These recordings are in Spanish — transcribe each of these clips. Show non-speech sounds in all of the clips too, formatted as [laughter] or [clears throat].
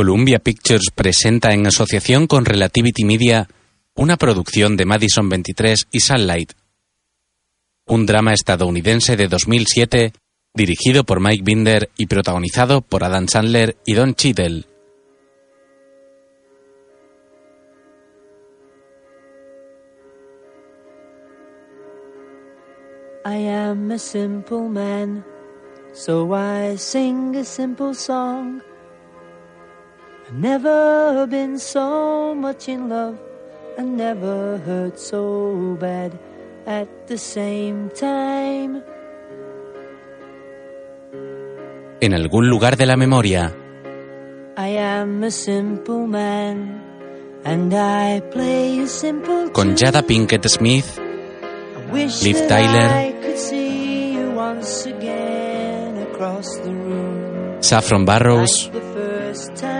Columbia Pictures presenta en asociación con Relativity Media una producción de Madison 23 y Sunlight. Un drama estadounidense de 2007 dirigido por Mike Binder y protagonizado por Adam Sandler y Don Cheadle. I am a simple man, so I sing a simple song. I've never been so much in love, I never hurt so bad at the same time. En algún lugar de la memoria, I am a simple man, and I play a simple con Jada Pinkett Smith, Liv Tyler. Saffron Barrows, Like the first time.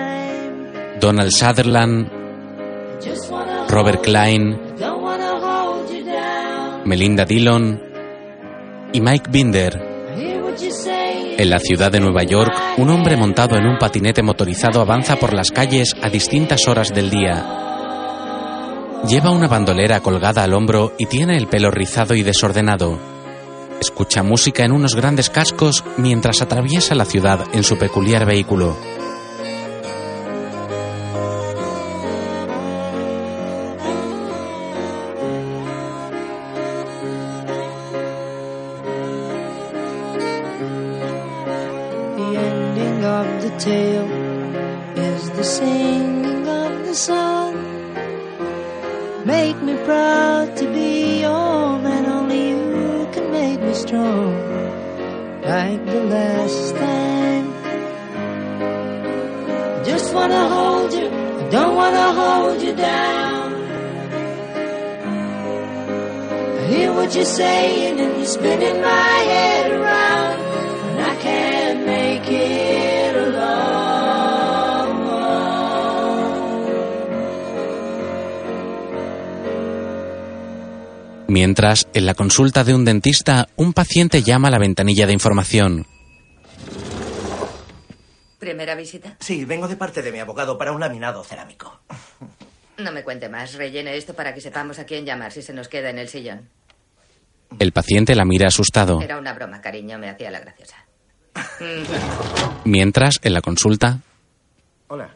Donald Sutherland, Robert Klein. Melinda Dillon y Mike Binder. En la ciudad de Nueva York, un hombre montado en un patinete motorizado avanza por las calles a distintas horas del día. Lleva una bandolera colgada al hombro y tiene el pelo rizado y desordenado. Escucha música en unos grandes cascos mientras atraviesa la ciudad en su peculiar vehículo. Consulta de un dentista, un paciente llama a la ventanilla de información. ¿Primera visita? Sí, vengo de parte de mi abogado para un laminado cerámico. No me cuente más. Rellene esto para que sepamos a quién llamar si se nos queda en el sillón. El paciente la mira asustado. Era una broma, cariño. Me hacía la graciosa. Mientras, en la consulta, Hola.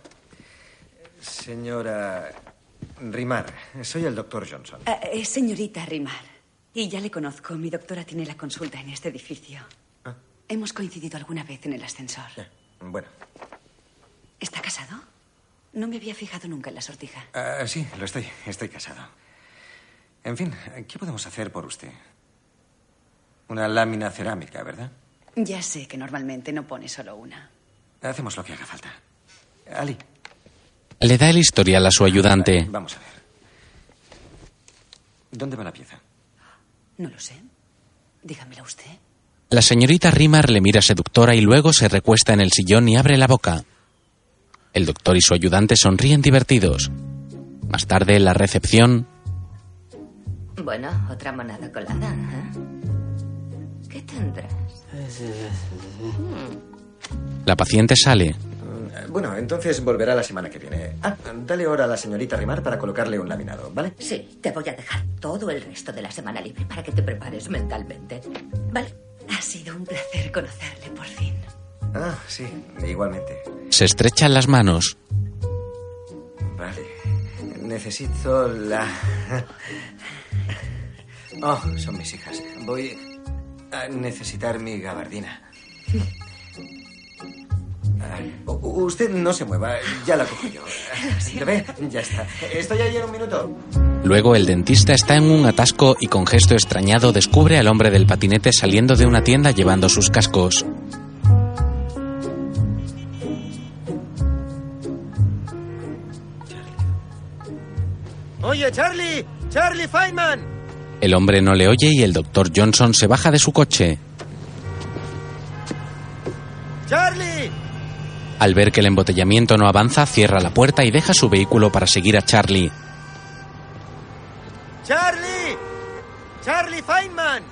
Señora Rimar, soy el doctor Johnson. Eh, señorita Rimar. Y ya le conozco. Mi doctora tiene la consulta en este edificio. Ah. Hemos coincidido alguna vez en el ascensor. Bueno, ¿Está casado? No me había fijado nunca en la sortija. ah, sí, lo estoy. Estoy casado. En fin, ¿qué podemos hacer por usted? Una lámina cerámica, ¿verdad? Ya sé que normalmente no pone solo una. Hacemos lo que haga falta. Ali, le da el historial a su ayudante. vamos a ver. ¿Dónde va la pieza? No lo sé. Dígamelo usted. La señorita Rimar le mira seductora y luego se recuesta en el sillón y abre la boca. El doctor y su ayudante sonríen divertidos. Más tarde, en la recepción, Bueno, otra monada colada. ¿eh? ¿Qué tendrás? la paciente sale. Bueno, entonces volverá la semana que viene. Ah, dale hora a la señorita Rimar para colocarle un laminado, ¿vale? Sí, te voy a dejar todo el resto de la semana libre para que te prepares mentalmente. Vale. Ha sido un placer conocerle por fin. Ah, sí, igualmente. Se estrechan las manos. Vale. Necesito la... [laughs] Oh, son mis hijas. Voy a necesitar mi gabardina. Usted no se mueva, ya la cojo yo. ¿Lo ve? Ya está. Estoy ahí en un minuto. Luego el dentista está en un atasco y con gesto extrañado descubre al hombre del patinete saliendo de una tienda llevando sus cascos. Oye, Charlie, Charlie Feynman. El hombre no le oye y el doctor Johnson se baja de su coche. Charlie. Al ver que el embotellamiento no avanza, cierra la puerta y deja su vehículo para seguir a Charlie. Charlie. Charlie Feynman.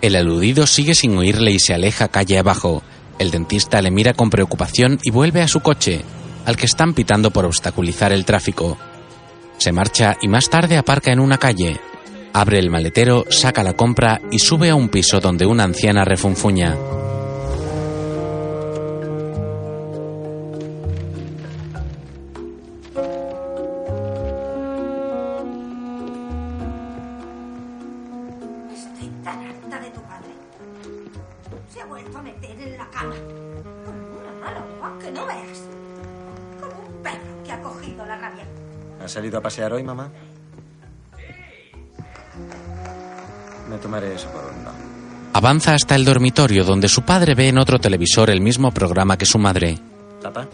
El aludido sigue sin oírle y se aleja calle abajo. El dentista le mira con preocupación y vuelve a su coche. al que están pitando por obstaculizar el tráfico. Se marcha y más tarde aparca en una calle. Abre el maletero, saca la compra y sube a un piso donde una anciana refunfuña. ¿Has salido a pasear hoy, mamá? Me tomaré eso por un no. Avanza hasta el dormitorio donde su padre ve en otro televisor el mismo programa que su madre. ¿Papá?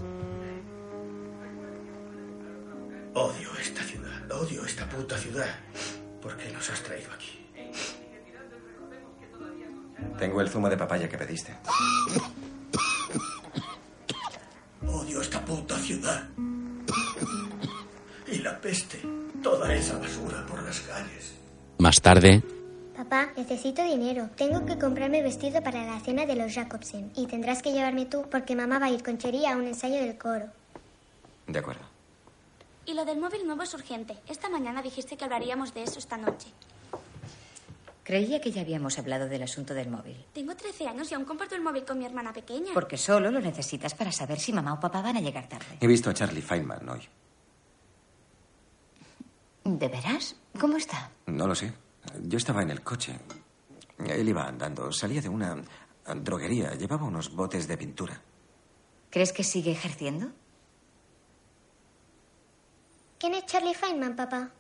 Odio esta ciudad, odio esta puta ciudad. ¿Por qué nos has traído aquí? Tengo el zumo de papaya que pediste. Odio esta puta ciudad. Y la peste. Toda esa basura por las calles. Más tarde, Papá, necesito dinero. Tengo que comprarme vestido para la cena de los Jacobsen. Y tendrás que llevarme tú porque mamá va a ir con Cherie a un ensayo del coro. De acuerdo. Y lo del móvil nuevo es urgente. Esta mañana dijiste que hablaríamos de eso esta noche. Creía que ya habíamos hablado del asunto del móvil. Tengo 13 años y aún comparto el móvil con mi hermana pequeña. Porque solo lo necesitas para saber si mamá o papá van a llegar tarde. He visto a Charlie Feynman hoy. ¿De veras? ¿Cómo está? No lo sé. Yo estaba en el coche. Él iba andando. Salía de una droguería. Llevaba unos botes de pintura. ¿Crees que sigue ejerciendo? ¿Quién es Charlie Feynman, papá?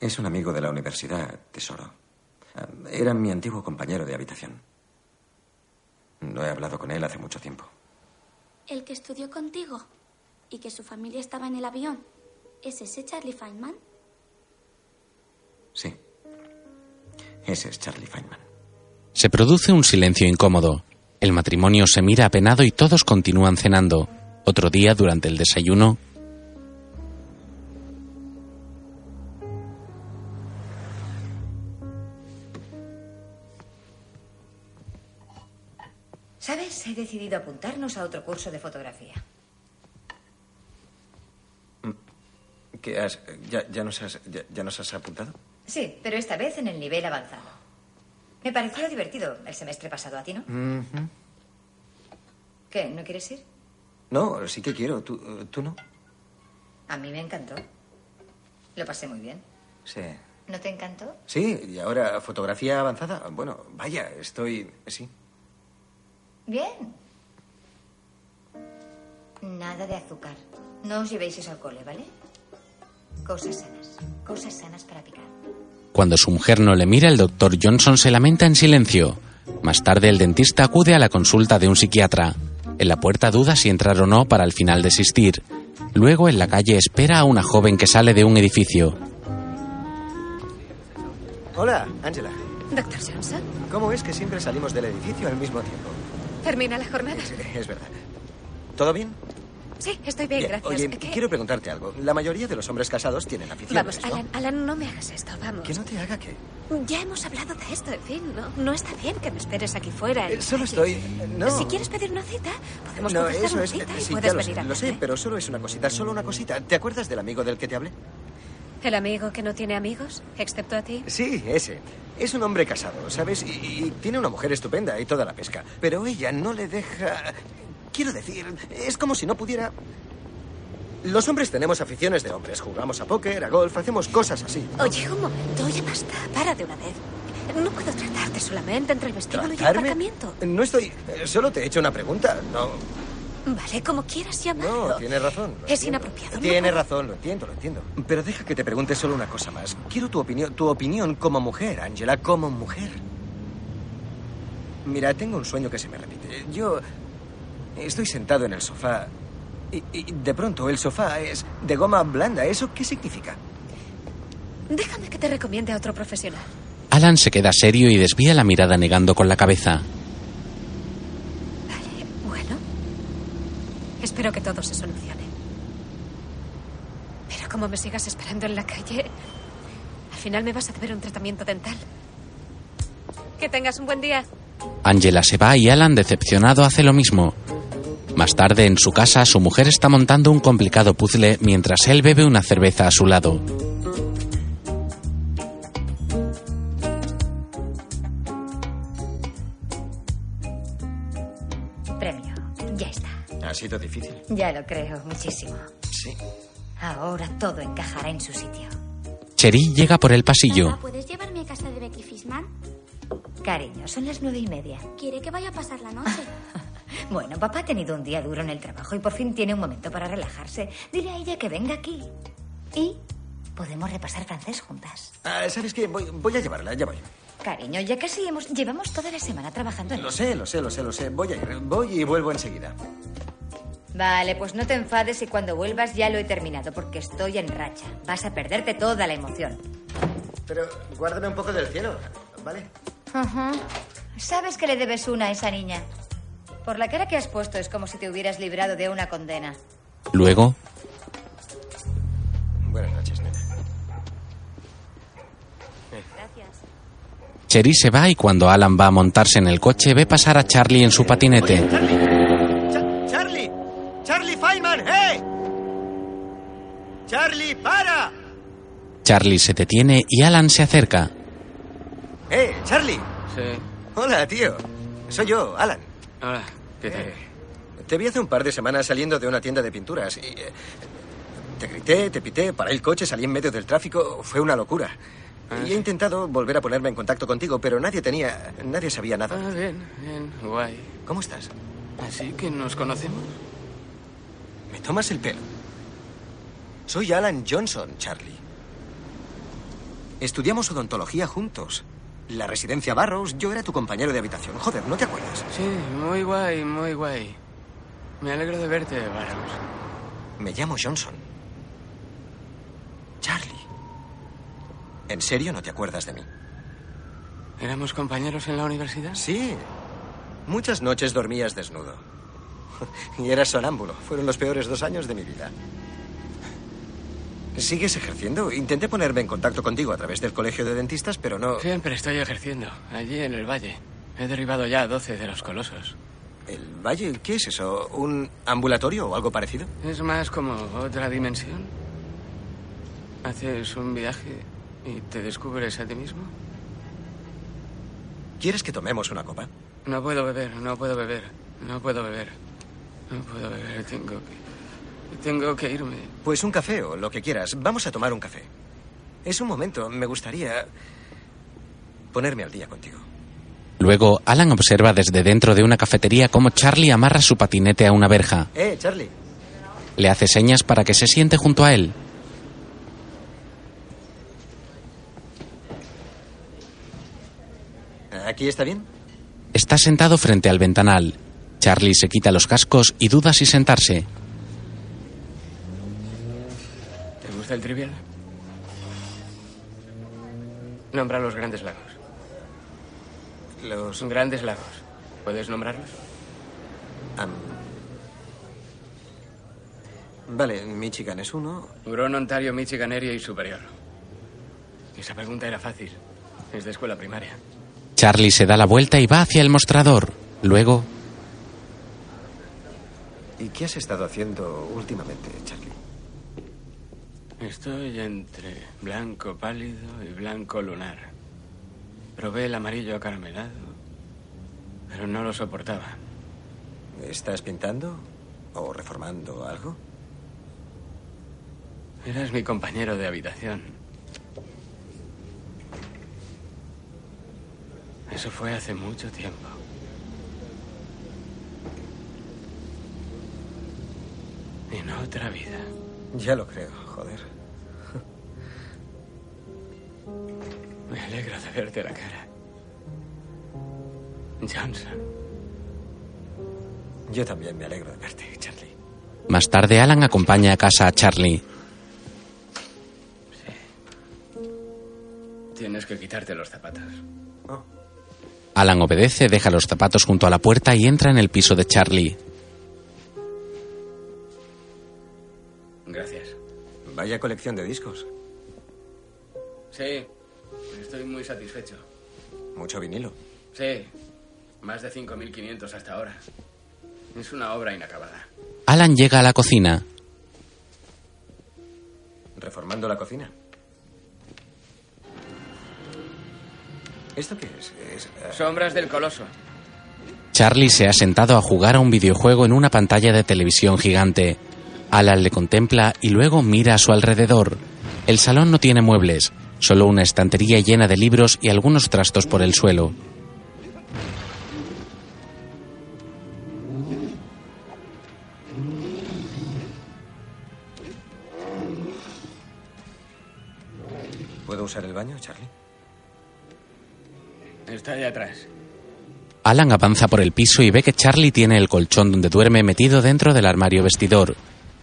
Es un amigo de la universidad, tesoro. Era mi antiguo compañero de habitación. No he hablado con él hace mucho tiempo. El que estudió contigo y que su familia estaba en el avión. ¿Es ese Charlie Feynman? Sí. Ese es Charlie Feynman. se produce un silencio incómodo. El matrimonio se mira apenado y todos continúan cenando. Otro día, durante el desayuno, ¿Sabes? He decidido apuntarnos a otro curso de fotografía. ¿Qué has, ya, ya, nos has, ya, ya nos has apuntado? Sí, pero esta vez en el nivel avanzado. Me pareció divertido el semestre pasado, ¿a ti no? Ujú. ¿Qué? ¿No quieres ir? No, sí que quiero. ¿Tú, eh, ¿Tú no? A mí me encantó. Lo pasé muy bien. Sí. ¿No te encantó? Sí, y ahora fotografía avanzada. Bueno, vaya, estoy. Sí. Bien. Nada de azúcar. No os llevéis eso al cole, ¿vale? Cosas sanas. Cosas sanas para picar. cuando su mujer no le mira, el doctor Johnson se lamenta en silencio. Más tarde, el dentista acude a la consulta de un psiquiatra. En la puerta duda si entrar o no para al final desistir. Luego, en la calle, espera a una joven que sale de un edificio. Hola, Angela. Doctor Johnson, ¿Cómo es que siempre salimos del edificio al mismo tiempo? termina la jornada. Es verdad. ¿Todo bien? Sí, estoy bien, Bien. gracias. Oye, ¿Qué? quiero preguntarte algo. La mayoría de los hombres casados tienen aficiones, Vamos, ¿no? Alan, Alan, no me hagas esto, vamos. Que no te haga qué. Ya hemos hablado de esto, en fin, no, no está bien que me esperes aquí fuera. Eh, solo estoy... No. Si quieres pedir una cita, podemos No, eso una es... cita y sí, puedes ya lo venir sé, a lo sé, pero solo es una cosita, solo una cosita. ¿Te acuerdas del amigo del que te hablé? ¿El amigo que no tiene amigos, excepto a ti? Sí, ese. Es un hombre casado, ¿sabes? Y, y tiene una mujer estupenda y toda la pesca. Pero ella no le deja... Quiero decir, es como si no pudiera... Los hombres tenemos aficiones de hombres. Jugamos a póker, a golf, hacemos cosas así. Oye, un momento, oye, basta, para de una vez. No puedo tratarte solamente entre el vestíbulo y el aparcamiento. No estoy... eh, Solo te he hecho una pregunta. No, Vale, como quieras llamarlo. no, tienes razón. Es entiendo. inapropiado. Tienes razón, lo entiendo, lo entiendo. Pero deja que te pregunte solo una cosa más. Quiero tu opinión, tu opinión como mujer, Angela, como mujer. Mira, tengo un sueño que se me repite. Yo estoy sentado en el sofá y, y de pronto el sofá es de goma blanda. ¿Eso qué significa? Déjame que te recomiende a otro profesional. Alan se queda serio y desvía la mirada negando con la cabeza. Vale, bueno. Espero que todo se solucione. Pero como me sigas esperando en la calle, al final me vas a deber un tratamiento dental. Que tengas un buen día. Angela se va y Alan, decepcionado, hace lo mismo. Más tarde, en su casa, su mujer está montando un complicado puzzle mientras él bebe una cerveza a su lado. Premio. Ya está. Ha sido difícil. Ya lo creo, muchísimo. Sí. Ahora todo encajará en su sitio. Cherry llega por el pasillo. Papá, ¿puedes llevarme a casa de Becky Fishman? Cariño, son las nueve y media. Quiere que vaya a pasar la noche. [laughs] Bueno, papá ha tenido un día duro en el trabajo y por fin tiene un momento para relajarse. Dile a ella que venga aquí. Y podemos repasar francés juntas. Ah, ¿Sabes qué? Voy, voy a llevarla, ya voy. Cariño, ya casi hemos... Llevamos toda la semana trabajando en Lo sé, lo sé, lo sé, lo sé. Voy a ir. Voy y vuelvo enseguida. Vale, pues no te enfades y cuando vuelvas ya lo he terminado porque estoy en racha. Vas a perderte toda la emoción. Pero guárdame un poco del cielo, ¿vale? Ajá. Sabes que le debes una a esa niña. Por la cara que has puesto es como si te hubieras librado de una condena. Luego, Buenas noches, nena. Gracias. Cherry se va y cuando Alan va a montarse en el coche ve pasar a Charlie en su patinete. Cha- ¡Charlie! ¡Charlie Feynman! ¡Eh! ¡Charlie, para! Charlie se detiene y Alan se acerca. ¡Eh, Charlie! Sí. Hola, tío. Soy yo, Alan. Hola, ¿qué tal? Eh, te vi hace un par de semanas saliendo de una tienda de pinturas y... eh, te grité, te pité, paré el coche, salí en medio del tráfico. Fue una locura. Ah, y sí. he intentado volver a ponerme en contacto contigo, pero nadie tenía... Nadie sabía nada. Ah, bien, bien, guay. ¿Cómo estás? ¿Así que nos conocemos? Me tomas el pelo. Soy Alan Johnson, Charlie. Estudiamos odontología juntos. La residencia Barrows, yo era tu compañero de habitación. Joder, ¿no te acuerdas? Sí, muy guay, muy guay. Me alegro de verte, Barrows. Me llamo Johnson. Charlie. ¿En serio no te acuerdas de mí? ¿Éramos compañeros en la universidad? Sí. Muchas noches dormías desnudo. [laughs] Y eras sonámbulo. Fueron los peores dos años de mi vida. ¿Sigues ejerciendo? Intenté ponerme en contacto contigo a través del colegio de dentistas, pero no... Siempre estoy ejerciendo, allí en el valle. He derribado ya 12 de los colosos. ¿El valle? ¿Qué es eso? ¿Un ambulatorio o algo parecido? Es más como otra dimensión. Haces un viaje y te descubres a ti mismo. ¿Quieres que tomemos una copa? No puedo beber, no puedo beber, no puedo beber. No puedo beber, tengo que... Tengo que irme. Pues un café o lo que quieras. Vamos a tomar un café. Es un momento. Me gustaría ponerme al día contigo. Luego, Alan observa desde dentro de una cafetería cómo Charlie amarra su patinete a una verja. Eh, Charlie. Le hace señas para que se siente junto a él. ¿Aquí está bien? Está sentado frente al ventanal. Charlie se quita los cascos y duda si sentarse. ¿Te gusta el trivial? Nombra los grandes lagos. Los grandes lagos. ¿Puedes nombrarlos? Vale, Michigan es uno. Hurón, Ontario, Michigan, Area y Superior. Esa pregunta era fácil. Es de escuela primaria. Charlie se da la vuelta y va hacia el mostrador. Luego, ¿Y qué has estado haciendo últimamente, Charlie? Estoy entre blanco pálido y blanco lunar. Probé el amarillo acaramелado, pero no lo soportaba. ¿Estás pintando o reformando algo? Eras mi compañero de habitación. Eso fue hace mucho tiempo. En otra vida. Ya lo creo, joder. Me alegro de verte la cara. Johnson. Yo también me alegro de verte, Charlie. más tarde Alan acompaña a casa a Charlie. Tienes que quitarte los zapatos. Alan obedece, deja los zapatos junto a la puerta y entra en el piso de Charlie. Gracias. Vaya colección de discos. Sí, estoy muy satisfecho. Mucho vinilo. Sí, más de 5.500 hasta ahora. Es una obra inacabada. Alan llega a la cocina. ¿Reformando la cocina? ¿Esto qué es? Es, eh, Sombras del coloso. Charlie se ha sentado a jugar a un videojuego en una pantalla de televisión gigante. Alan le contempla y luego mira a su alrededor. El salón no tiene muebles, solo una estantería llena de libros y algunos trastos por el suelo. ¿Puedo usar el baño, Charlie? Está allá atrás. Alan avanza por el piso y ve que Charlie tiene el colchón donde duerme metido dentro del armario vestidor.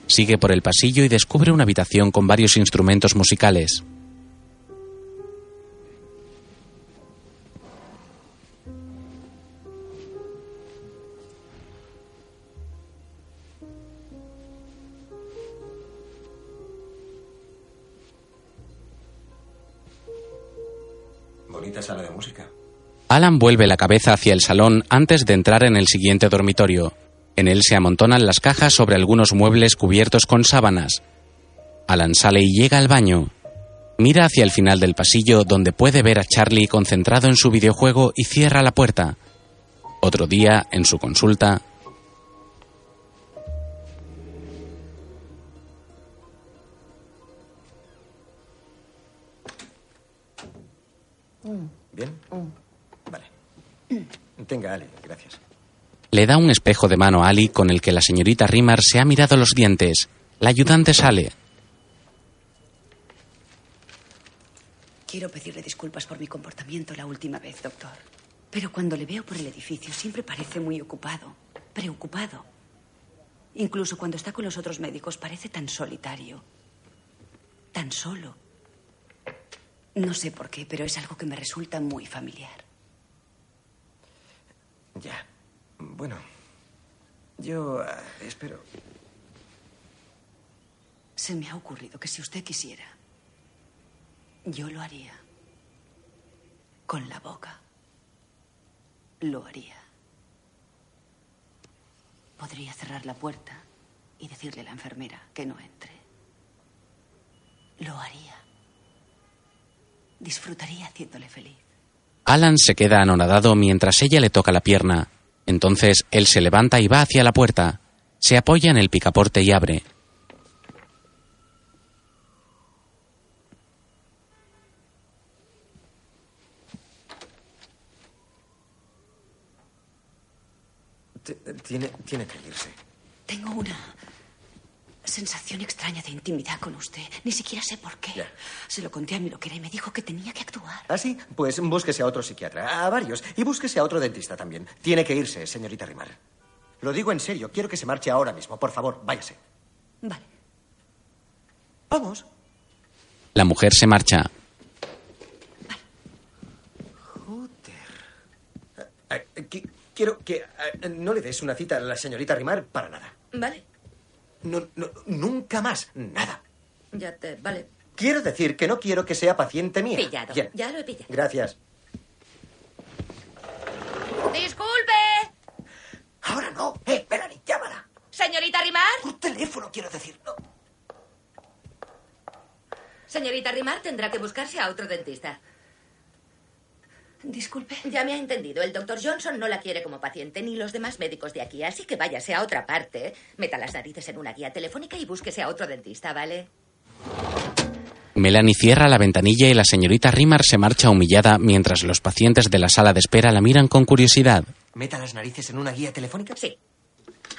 Sigue por el pasillo y descubre una habitación con varios instrumentos musicales. De música. Alan vuelve la cabeza hacia el salón antes de entrar en el siguiente dormitorio. En él se amontonan las cajas sobre algunos muebles cubiertos con sábanas. Alan sale y llega al baño. Mira hacia el final del pasillo donde puede ver a Charlie concentrado en su videojuego y cierra la puerta. Otro día, en su consulta, Tenga, Ale, gracias. le da un espejo de mano a Ali con el que la señorita Rimar se ha mirado los dientes. La ayudante sale. Quiero pedirle disculpas por mi comportamiento la última vez, doctor. Pero cuando le veo por el edificio siempre parece muy ocupado, preocupado. Incluso cuando está con los otros médicos parece tan solitario, tan solo. No sé por qué, pero es algo que me resulta muy familiar. Ya. Bueno. Yo ah, espero. Se me ha ocurrido que si usted quisiera, yo lo haría. Con la boca. Lo haría. Podría cerrar la puerta y decirle a la enfermera que no entre. Lo haría. Disfrutaría haciéndole feliz. Alan se queda anonadado mientras ella le toca la pierna. Entonces él se levanta y va hacia la puerta. Se apoya en el picaporte y abre. Tiene, tiene que irse. Tengo una sensación extraña de intimidad con usted. Ni siquiera sé por qué. Se lo conté a mi loquera y me dijo que tenía que actuar. ¿Ah, sí? Pues búsquese a otro psiquiatra, a varios, y búsquese a otro dentista también. Tiene que irse, señorita Rimar. Lo digo en serio, quiero que se marche ahora mismo. Por favor, váyase. Vale. Vamos. La mujer se marcha. Eh, eh, qui- quiero que eh, no le des una cita a la señorita Rimar para nada. Vale, No, no, nunca más, nada. ya te. Vale. Quiero decir que no quiero que sea paciente mía. Pillado. Bien. Ya lo he pillado. Gracias. ¡Disculpe! Ahora no. Eh, Melanie, llámala. ¿Señorita Rimar? Por teléfono, quiero decir. No. Señorita Rimar tendrá que buscarse a otro dentista. Disculpe. Ya me ha entendido. El doctor Johnson no la quiere como paciente, ni los demás médicos de aquí. Así que váyase a otra parte, meta las narices en una guía telefónica y búsquese a otro dentista, ¿vale? Melanie cierra la ventanilla y la señorita Rimar se marcha humillada mientras los pacientes de la sala de espera la miran con curiosidad. ¿Meta las narices en una guía telefónica? Sí.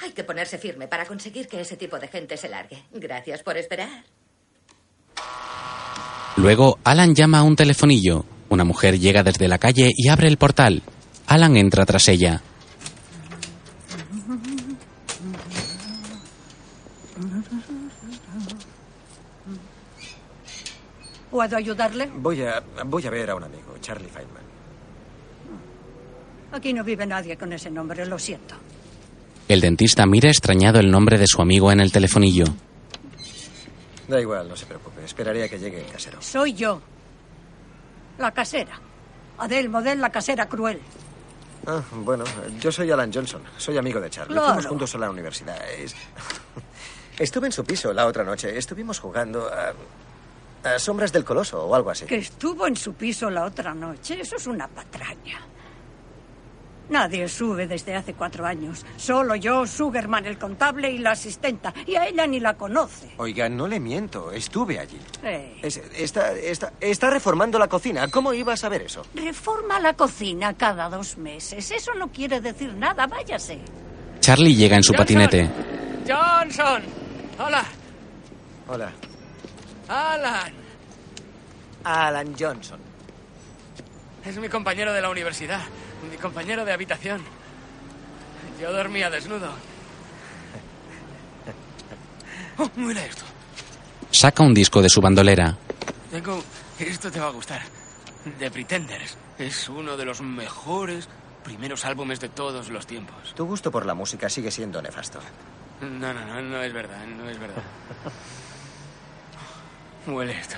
Hay que ponerse firme para conseguir que ese tipo de gente se largue. Gracias por esperar. Luego, Alan llama a un telefonillo. Una mujer llega desde la calle y abre el portal. Alan entra tras ella. ¿Puedo ayudarle? Voy a, voy a ver a un amigo, Charlie Feynman. Aquí no vive nadie con ese nombre, lo siento. El dentista mira extrañado el nombre de su amigo en el telefonillo. Da igual, no se preocupe. Esperaré a que llegue el casero. Soy yo. La casera. Adele Model, la casera cruel. Ah, bueno, yo soy Alan Johnson. Soy amigo de Charlie. Claro. Fuimos juntos a la universidad. Es- [laughs] Estuve en su piso la otra noche. Estuvimos jugando a, a Sombras del Coloso o algo así. Que estuvo en su piso la otra noche. Eso es una patraña. Nadie sube desde hace cuatro años. Solo yo, Sugarman, el contable y la asistenta. Y a ella ni la conoce. Oiga, no le miento. Estuve allí. Eh, Es- está, está, está reformando la cocina. ¿Cómo iba a saber eso? reforma la cocina cada dos meses. Eso no quiere decir nada. Váyase. Charlie llega en su patinete. Johnson. Hola. Hola. Alan. Alan Johnson. Es mi compañero de la universidad. Mi compañero de habitación. Yo dormía desnudo. Oh, mira esto. Saca un disco de su bandolera. Tengo... Esto te va a gustar. The Pretenders. Es uno de los mejores primeros álbumes de todos los tiempos. Tu gusto por la música sigue siendo nefasto. No, no, no, no es verdad, no es verdad. [laughs] Huele esto.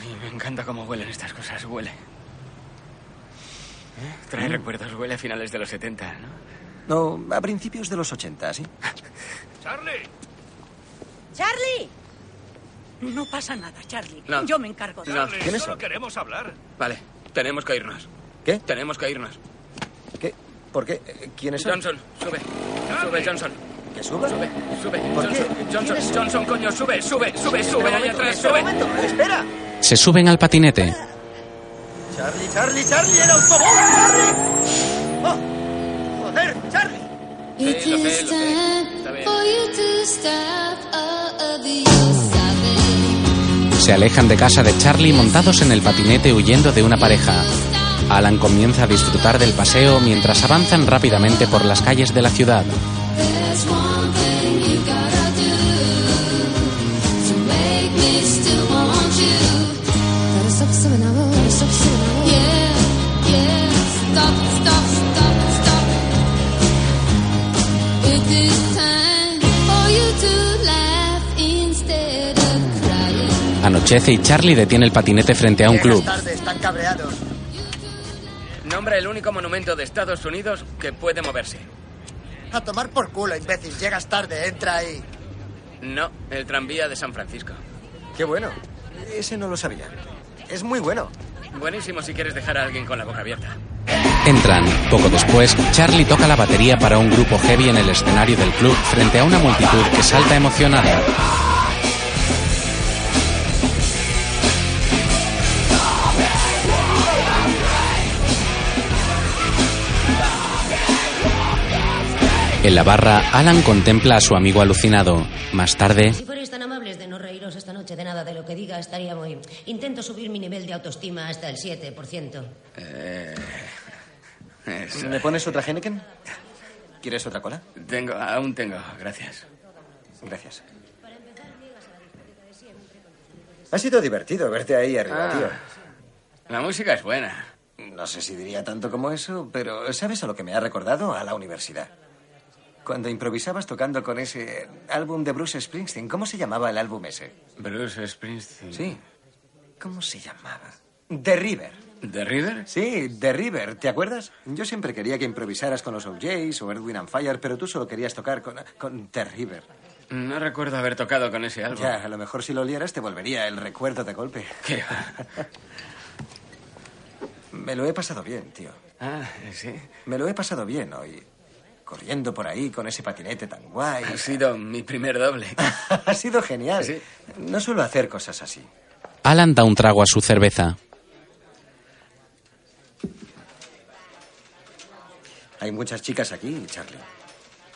Ay, me encanta cómo huelen estas cosas, huele. ¿Eh? Trae Mm. recuerdos, huele a finales de los 70, ¿no? No, a principios de los 80, ¿sí? [laughs] ¡Charlie! ¡Charlie! No pasa nada, Charlie. No. Yo me encargo de No. ¿Quiénes Solo son? queremos hablar. Vale, tenemos que irnos. ¿Qué? Tenemos que irnos. ¿Qué? ¿Por qué? Eh, ¿Quiénes son? Johnson, sube. Sube, Johnson. ¿Que suba? Sube, sube. ¿Por Johnson, qué? Johnson. Johnson, coño, sube, sube, sube, sube ahí atrás, sube. un momento, espera. Se suben al patinete. Charlie, Charlie, Charlie, el autobús, Charlie. Oh, joder, Charlie. Sí, lo sé, lo sé. Está bien. Se alejan de casa de Charlie montados en el patinete huyendo de una pareja. Alan comienza a disfrutar del paseo mientras avanzan rápidamente por las calles de la ciudad. Anochece y Charlie detiene el patinete frente a un club. tarde, están cabreados. Nombra el único monumento de Estados Unidos que puede moverse. A tomar por culo, imbécil. Llegas tarde, entra ahí. No, el tranvía de San Francisco. Qué bueno. Ese no lo sabía. Es muy bueno. Buenísimo si quieres dejar a alguien con la boca abierta. Entran. Poco después, Charlie toca la batería para un grupo heavy en el escenario del club frente a una multitud que salta emocionada. En la barra, Alan contempla a su amigo alucinado. Más tarde, Si fuerais tan amables de no reíros esta noche de nada de lo que diga, estaría muy... Intento subir mi nivel de autoestima hasta el 7%. Eh, ¿Me pones otra Henneken? ¿Quieres otra cola? Tengo, aún tengo, gracias. Gracias. Ha sido divertido verte ahí arriba, Ah, tío. La música es buena. No sé si diría tanto como eso, pero ¿sabes a lo que me ha recordado? A la universidad. Cuando improvisabas tocando con ese álbum de Bruce Springsteen. ¿Cómo se llamaba el álbum ese? Bruce Springsteen. Sí. ¿Cómo se llamaba? The River. ¿The River? Sí, The River. ¿Te acuerdas? Yo siempre quería que improvisaras con los OJs o Edwin and Fire, pero tú solo querías tocar con, con The River. No recuerdo haber tocado con ese álbum. Ya, a lo mejor si lo olieras te volvería el recuerdo de golpe. ¿Qué va? [laughs] Me lo he pasado bien, tío. Ah, sí. Me lo he pasado bien hoy. Corriendo por ahí con ese patinete tan guay. Ha sido mi primer doble. [laughs] ha sido genial. No suelo hacer cosas así. Alan da un trago a su cerveza. Hay muchas chicas aquí, Charlie.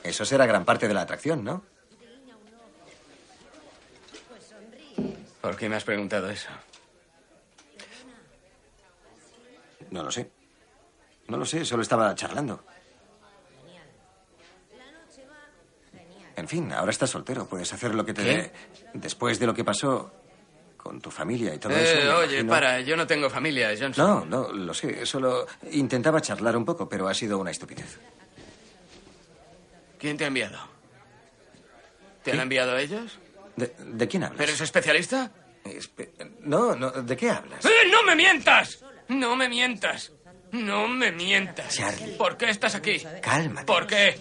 Eso será gran parte de la atracción, ¿no? ¿Por qué me has preguntado eso? No lo sé. No lo sé, solo estaba charlando. En fin, ahora estás soltero, puedes hacer lo que te ¿Qué? dé. Después de lo que pasó con tu familia y todo Eh, eso. oye, imagino- para, yo no tengo familia, Johnson. No, no, lo sé. Solo intentaba charlar un poco, pero ha sido una estupidez. ¿Quién te ha enviado? ¿Te han enviado ellos? ¿De, de quién hablas? ¿Eres especialista? Espe- No, no, ¿de qué hablas? ¡Eh, no me mientas! No me mientas. No me mientas. ¿Por qué estás aquí? Cálmate. ¿Por qué?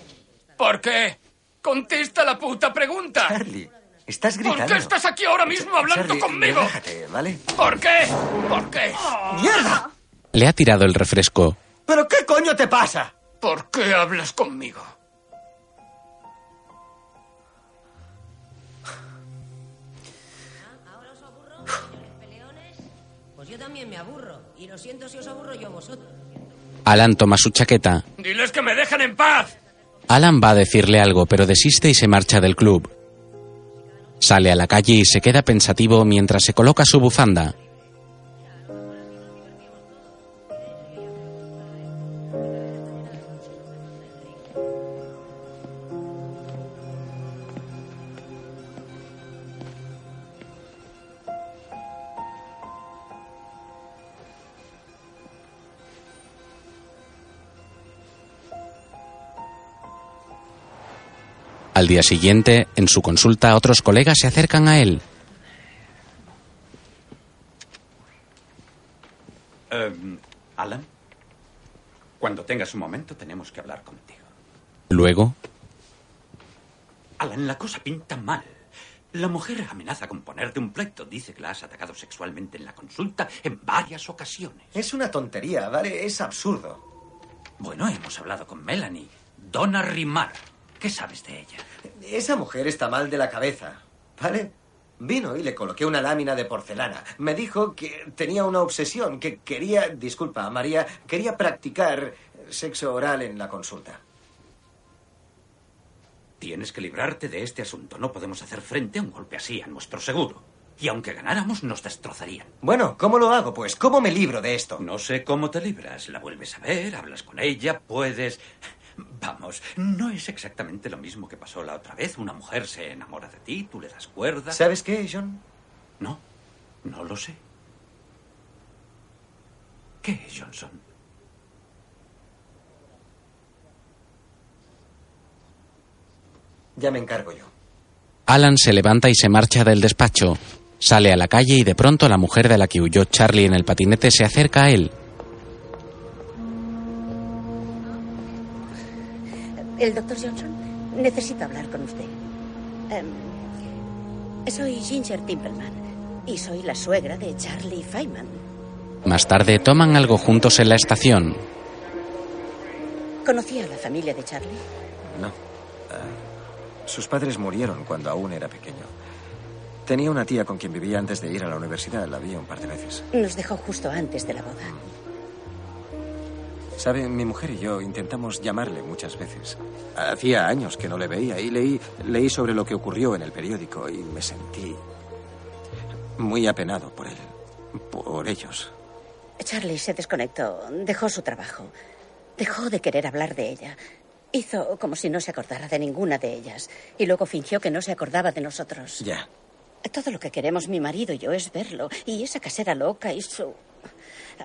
¿Por qué? Contesta la puta pregunta. Charlie, estás ¿Por gritando. qué estás aquí ahora mismo hablando Charlie, conmigo? relájate, ¿vale? ¿Por qué? ¿Por qué? ¡Mierda! Le ha tirado el refresco. ¿Pero qué coño te pasa? ¿Por qué hablas conmigo? Pues yo también me aburro. Y lo siento si os aburro yo a vosotros. Alan toma su chaqueta. Diles que me dejen en paz. Alan va a decirle algo, pero desiste y se marcha del club. Sale a la calle y se queda pensativo mientras se coloca su bufanda. Al día siguiente, en su consulta, otros colegas se acercan a él. Em, Alan, cuando tengas un momento tenemos que hablar contigo. Luego, Alan, la cosa pinta mal. La mujer amenaza con ponerte un pleito. Dice que la has atacado sexualmente en la consulta en varias ocasiones. Es una tontería, ¿vale? Es absurdo. Bueno, hemos hablado con Melanie. Donna Rimar. ¿Qué sabes de ella? Esa mujer está mal de la cabeza, ¿vale? Vino y le coloqué una lámina de porcelana. Me dijo que tenía una obsesión, que quería, disculpa, María, quería practicar sexo oral en la consulta. Tienes que librarte de este asunto. No podemos hacer frente a un golpe así a nuestro seguro. Y aunque ganáramos, nos destrozarían. Bueno, ¿cómo lo hago? Pues, ¿cómo me libro de esto? No sé cómo te libras. La vuelves a ver, hablas con ella, puedes... Vamos, no es exactamente lo mismo que pasó la otra vez. Una mujer se enamora de ti, tú le das cuerda. ¿Sabes qué, John? No, no lo sé. ¿Qué es Johnson? Ya me encargo yo. Alan se levanta y se marcha del despacho. Sale a la calle y de pronto la mujer de la que huyó Charlie en el patinete se acerca a él. El doctor Johnson necesita hablar con usted. Em, soy Ginger Timpelman y soy la suegra de Charlie Feynman. Más tarde toman algo juntos en la estación. ¿Conocía a la familia de Charlie? No. Ah, sus padres murieron cuando aún era pequeño. Tenía una tía con quien vivía antes de ir a la universidad. La vi un par de veces. Nos dejó justo antes de la boda. Sabe, mi mujer y yo intentamos llamarle muchas veces. Hacía años que no le veía y leí, leí sobre lo que ocurrió en el periódico y me sentí muy apenado por él, por ellos. Charlie se desconectó, dejó su trabajo, dejó de querer hablar de ella. Hizo como si no se acordara de ninguna de ellas y luego fingió que no se acordaba de nosotros. Ya. Todo lo que queremos mi marido y yo es verlo. Y esa casera loca y su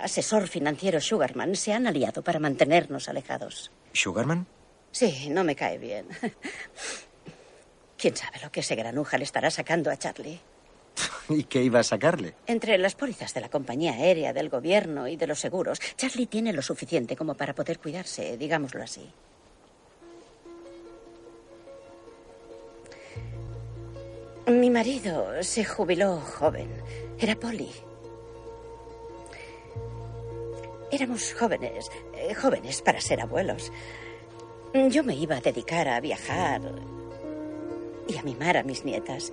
asesor financiero Sugarman se han aliado para mantenernos alejados. ¿Sugarman? Sí, no me cae bien. ¿Quién sabe lo que ese granuja le estará sacando a Charlie? ¿Y qué iba a sacarle? Entre las pólizas de la compañía aérea, del gobierno y de los seguros, Charlie tiene lo suficiente como para poder cuidarse, digámoslo así. Mi marido se jubiló joven. Era poli. Éramos jóvenes, eh, jóvenes para ser abuelos. Yo me iba a dedicar a viajar y a mimar a mis nietas.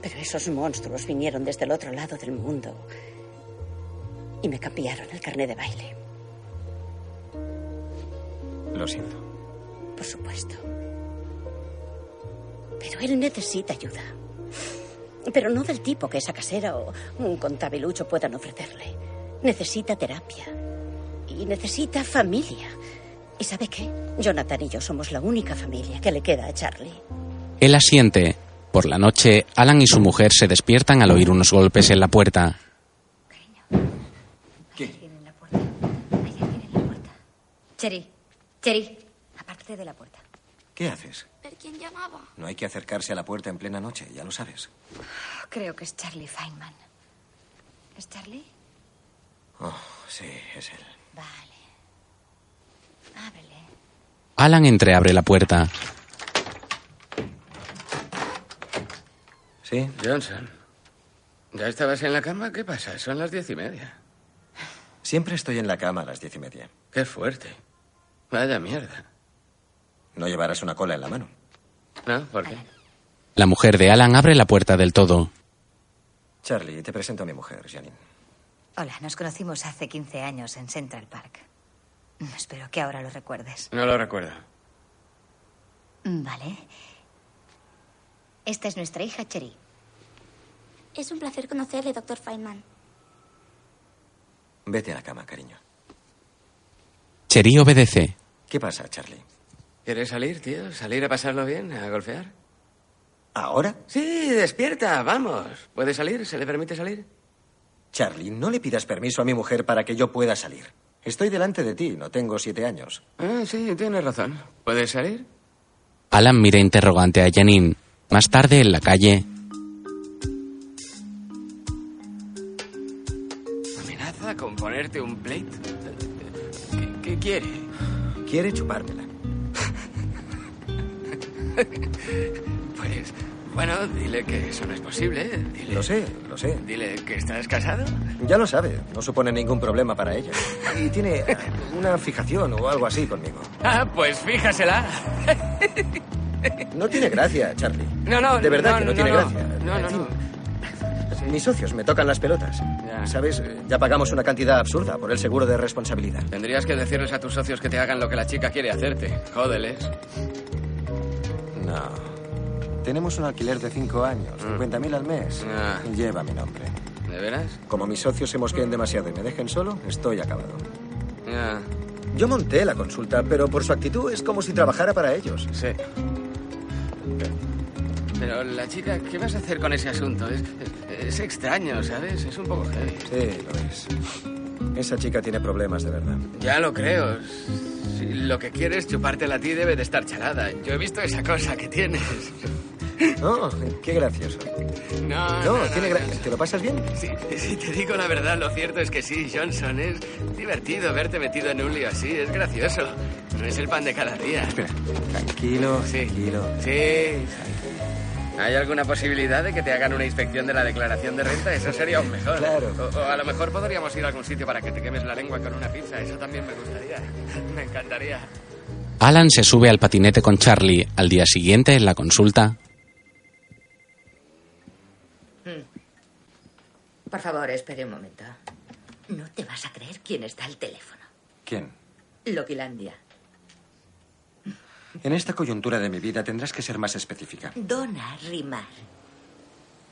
Pero esos monstruos vinieron desde el otro lado del mundo y me cambiaron el carnet de baile. Lo siento. Por supuesto. Pero él necesita ayuda. Pero no del tipo que esa casera o un contabilucho puedan ofrecerle. Necesita terapia. Y necesita familia. ¿Y sabe qué? Jonathan y yo somos la única familia que le queda a Charlie. Él asiente. Por la noche, Alan y su mujer se despiertan al oír unos golpes en la puerta. Cherry, Cherry, aparte de la puerta. ¿Qué haces? ¿Pero quién llamaba? No hay que acercarse a la puerta en plena noche, ya lo sabes. Creo que es Charlie Feynman. ¿Es Charlie? Oh, sí, es él. Alan entreabre la puerta. ¿Sí? Johnson. ¿Ya estabas en la cama? ¿Qué pasa? Son las diez y media. Siempre estoy en la cama a las diez y media. Qué fuerte. Vaya mierda. No llevarás una cola en la mano. ¿No? ¿Por qué? La mujer de Alan abre la puerta del todo. Charlie, te presento a mi mujer, Janine. Hola, nos conocimos hace 15 años en Central Park. Espero que ahora lo recuerdes. No lo recuerdo. Vale. Esta es nuestra hija Cherry. Es un placer conocerle, doctor Feynman. Vete a la cama, cariño. Cherry obedece. ¿Qué pasa, Charlie? ¿Quieres salir, tío? ¿Salir a pasarlo bien? ¿A golfear? ¿Ahora? Sí, despierta, vamos. ¿Puede salir? ¿Se le permite salir? Charlie, no le pidas permiso a mi mujer para que yo pueda salir. Estoy delante de ti, no tengo siete años. Ah, sí, tienes razón. ¿Puedes salir? Alan mira interrogante a Janine. Más tarde, en la calle, ¿Amenaza con ponerte un? ¿Qué, qué quiere? Quiere chupármela. [laughs] Pues, bueno, dile que eso no es posible. Dile, Lo sé, lo sé. dile que estás casado. Ya lo sabe, no supone ningún problema para ella. Y tiene una fijación o algo así conmigo. Ah, pues fíjasela. No tiene gracia, Charlie. No, no, De verdad no, que no, no, tiene no. gracia. No, no, no. Mis socios me tocan las pelotas. ¿Sabes? Ya pagamos una cantidad absurda por el seguro de responsabilidad. Tendrías que decirles a tus socios que te hagan lo que la chica quiere hacerte. Jódeles. No. Tenemos un alquiler de cinco años, 50.000 al mes. Ah. Lleva mi nombre. ¿De veras? Como mis socios se mosqueen demasiado y me dejen solo, estoy acabado. Ya. Yo monté la consulta, pero por su actitud es como si trabajara para ellos. Sí. Pero la chica, ¿qué vas a hacer con ese asunto? Es, es extraño, ¿sabes? Es un poco heavy. Sí, lo es. Esa chica tiene problemas, de verdad. Ya lo creo. Si lo que quieres chupártela a ti debe de estar chalada. Yo he visto esa cosa que tienes. [laughs] Oh, qué gracioso. No, No, tiene gracia. ¿Te lo pasas bien? Sí, si te digo la verdad, lo cierto es que sí, Johnson. Es divertido verte metido en un lío así. Es gracioso. No es el pan de cada día. Espera, tranquilo, Sí. tranquilo. Sí. ¿Hay alguna posibilidad de que te hagan una inspección de la declaración de renta? Eso sería aún mejor. Claro. O, o a lo mejor podríamos ir a algún sitio para que te quemes la lengua con una pizza. Eso también me gustaría. [laughs] Me encantaría. Alan se sube al patinete con Charlie. Al día siguiente, en la consulta, Por favor, espere un momento. No te vas a creer quién está al teléfono. ¿Quién? Loquilandia. En esta coyuntura de mi vida tendrás que ser más específica. Donna Rimar.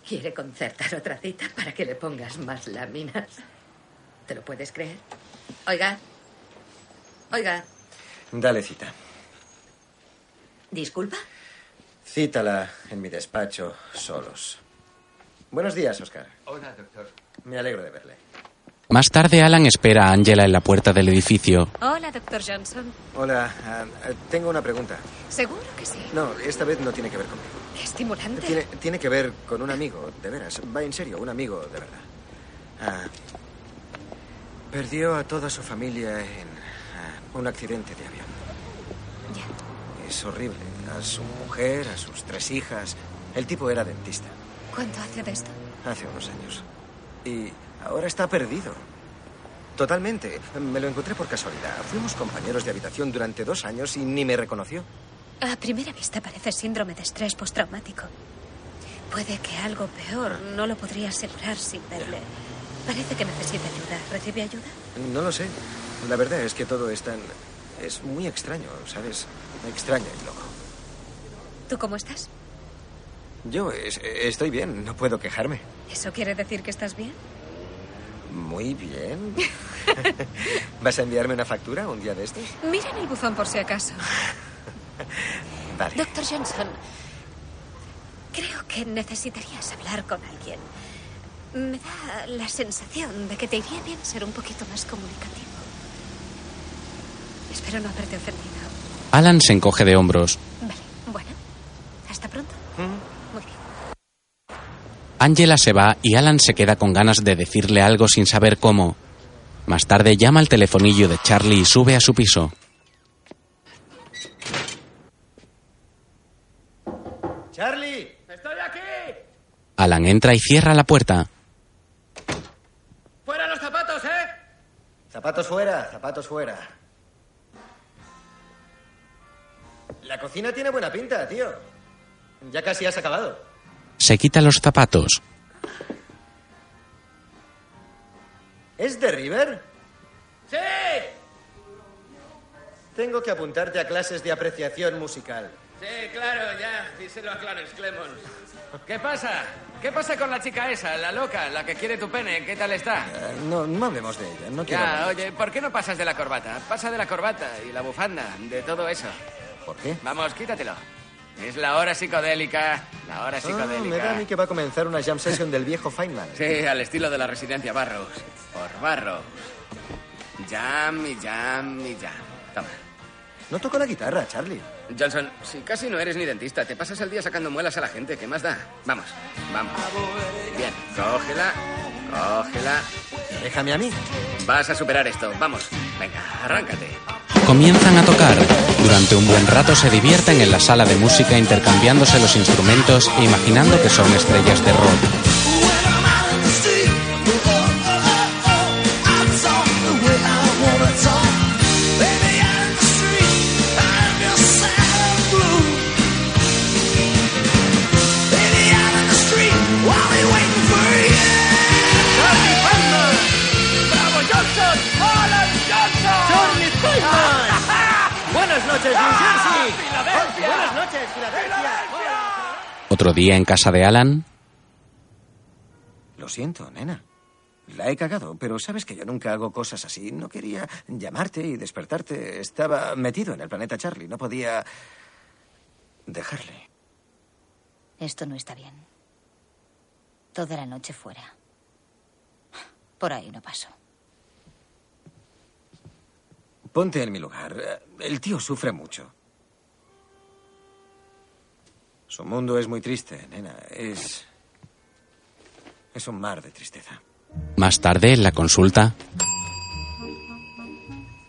Quiere concertar otra cita para que le pongas más láminas. ¿Te lo puedes creer? Oiga. Oiga. Dale cita. Disculpa. Cítala en mi despacho solos. Buenos días, Oscar. Hola, doctor. Me alegro de verle. Más tarde Alan espera a Angela en la puerta del edificio. Hola, doctor Johnson. Hola, ah, tengo una pregunta. Seguro que sí. No, esta vez no tiene que ver conmigo. Estimulante. Tiene, tiene que ver con un amigo, de veras. Va en serio, un amigo, de verdad. Ah, perdió a toda su familia en ah, un accidente de avión. Es horrible. A su mujer, a sus tres hijas. El tipo era dentista ¿Cuánto hace de esto? hace unos años. Y ahora está perdido. Totalmente. Me lo encontré por casualidad. Fuimos compañeros de habitación durante dos años y ni me reconoció. A primera vista parece síndrome de estrés postraumático. Puede que algo peor. No lo podría asegurar sin verle. Parece que necesita ayuda. ¿Recibe ayuda? No lo sé. La verdad es que todo es tan... Es muy extraño, ¿sabes? Extraño y loco. ¿Tú cómo estás? Yo es- estoy bien, no puedo quejarme. ¿Eso quiere decir que estás bien? Muy bien. [laughs] ¿Vas a enviarme una factura un día de estos? Mira en el buzón por si acaso. [laughs] Vale. Doctor Johnson, creo que necesitarías hablar con alguien. Me da la sensación de que te iría bien ser un poquito más comunicativo. Espero no haberte ofendido. Alan se encoge de hombros. Bueno, hasta pronto. Bien. Angela se va y Alan se queda con ganas de decirle algo sin saber cómo. Más tarde llama al telefonillo de Charlie y sube a su piso. ¡Charlie! ¡Estoy aquí! Alan entra y cierra la puerta. ¡Fuera los zapatos, eh! Zapatos fuera, zapatos fuera. La cocina tiene buena pinta, tío. Ya casi has acabado. Se quita los zapatos. ¿Es de River? ¡Sí! Tengo que apuntarte a clases de apreciación musical. Sí, claro, ya. Díselo a Clarence Clemons. ¿Qué pasa? ¿Qué pasa con la chica esa, la loca, la que quiere tu pene? ¿Qué tal está? Eh, no, no hablemos de ella. No quiero. Ya, oye, ¿por qué no pasas de la corbata? Pasa de la corbata y la bufanda, de todo eso. eso. ¿Por qué? Vamos, quítatelo. Es la hora psicodélica, la hora Ah, psicodélica. me da a mí que va a comenzar una jam session del viejo Feynman. Sí, al estilo de la residencia Barrows. Por Barrows. Jam y jam y jam. Toma. No toco la guitarra, Charlie. Johnson, si casi no eres ni dentista, te pasas el día sacando muelas a la gente, ¿qué más da? Vamos, vamos. Bien, cógela, cógela. Déjame a mí. Vas a superar esto, vamos. Venga, arráncate. Comienzan a tocar. Durante un buen rato se divierten en la sala de música intercambiándose los instrumentos e imaginando que son estrellas de rock. Otro día en casa de Alan, Lo siento, nena. La he cagado, pero sabes que yo nunca hago cosas así. No quería llamarte y despertarte. Estaba metido en el planeta Charlie. No podía dejarle. Esto no está bien. Toda la noche fuera. Por ahí no paso. Ponte en mi lugar. El tío sufre mucho. Su mundo es muy triste, nena. Es. Es un mar de tristeza. más tarde en la consulta,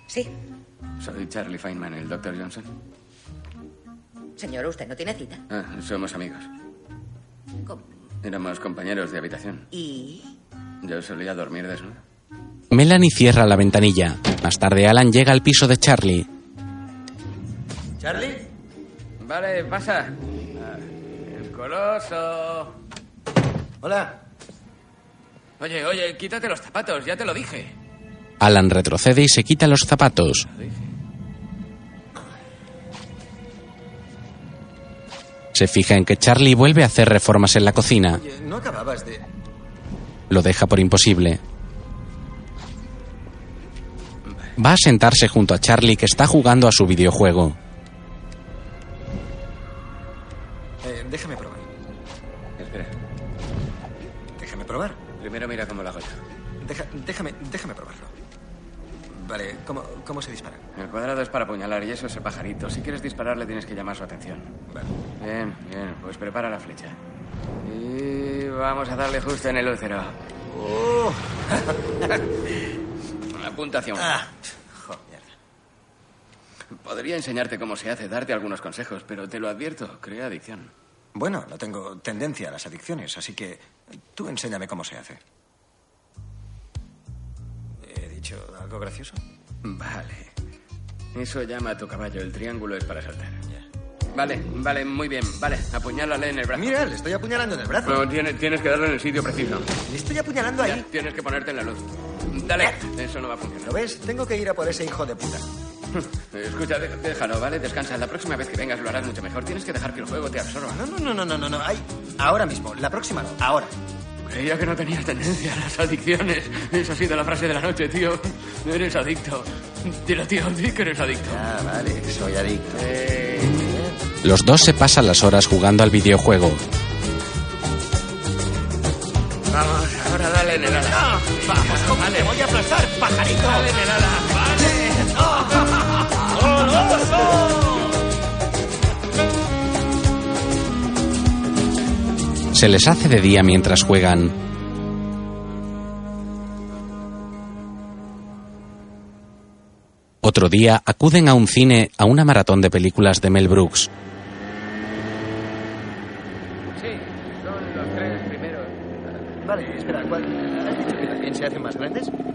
Sí. Soy Charlie Feynman, el Dr. Johnson. Señor, ¿usted no tiene cita? Ah, somos amigos. ¿Cómo? Éramos compañeros de habitación. ¿Y? Yo solía dormir desnudo. Melanie cierra la ventanilla. Más tarde Alan llega al piso de Charlie. ¿Charlie? Vale, pasa. Hola. Oye, oye, quítate los zapatos, ya te lo dije. Alan retrocede y se quita los zapatos. Se fija en que Charlie vuelve a hacer reformas en la cocina. Oye, ¿no acababas de.? Lo deja por imposible. Va a sentarse junto a Charlie que está jugando a su videojuego. Eh, déjame probar. Probar. primero mira cómo lo hago yo. Deja- déjame, déjame probarlo. Vale, ¿cómo, ¿cómo se dispara? El cuadrado es para apuñalar y eso es el pajarito. Si quieres dispararle tienes que llamar su atención. Vale. Bien, bien, pues prepara la flecha. Y vamos a darle justo en el útero. [laughs] Oh. Apunta hacia un Ah. Podría enseñarte cómo se hace, darte algunos consejos, pero te lo advierto, crea adicción. Bueno, no tengo tendencia a las adicciones, así que tú enséñame cómo se hace. ¿He dicho algo gracioso? Vale. Eso llama a tu caballo. El triángulo es para saltar. Vale, vale, muy bien. Vale, apuñálale en el brazo. Mira, le estoy apuñalando en el brazo. No, tienes, tienes que darle en el sitio preciso. Le estoy apuñalando Ya, ahí. tienes que ponerte en la luz. Dale, eso no va a funcionar. ¿Lo ves? Tengo que ir a por ese hijo de puta. [laughs] Escucha, déjalo, ¿vale? Descansa. La próxima vez que vengas lo harás mucho mejor. Tienes que dejar que el juego te absorba. No, no, no, no, no, no, no. Ay, ahora mismo. La próxima no. Ahora. Creía que no tenías tendencia a las adicciones. Esa ha sido la frase de la noche, tío. Eres adicto. Dilo, tío, di que eres adicto. Ah, vale. Soy adicto. Eh, Los dos se pasan las horas jugando al videojuego. vamos, ahora dale en el ala. vamos, ¿cómo vale. voy a aplastar, pajarito! Dale en el ala, vale. Se les hace de día mientras juegan. Otro día acuden a un cine a una maratón de películas de Mel Brooks.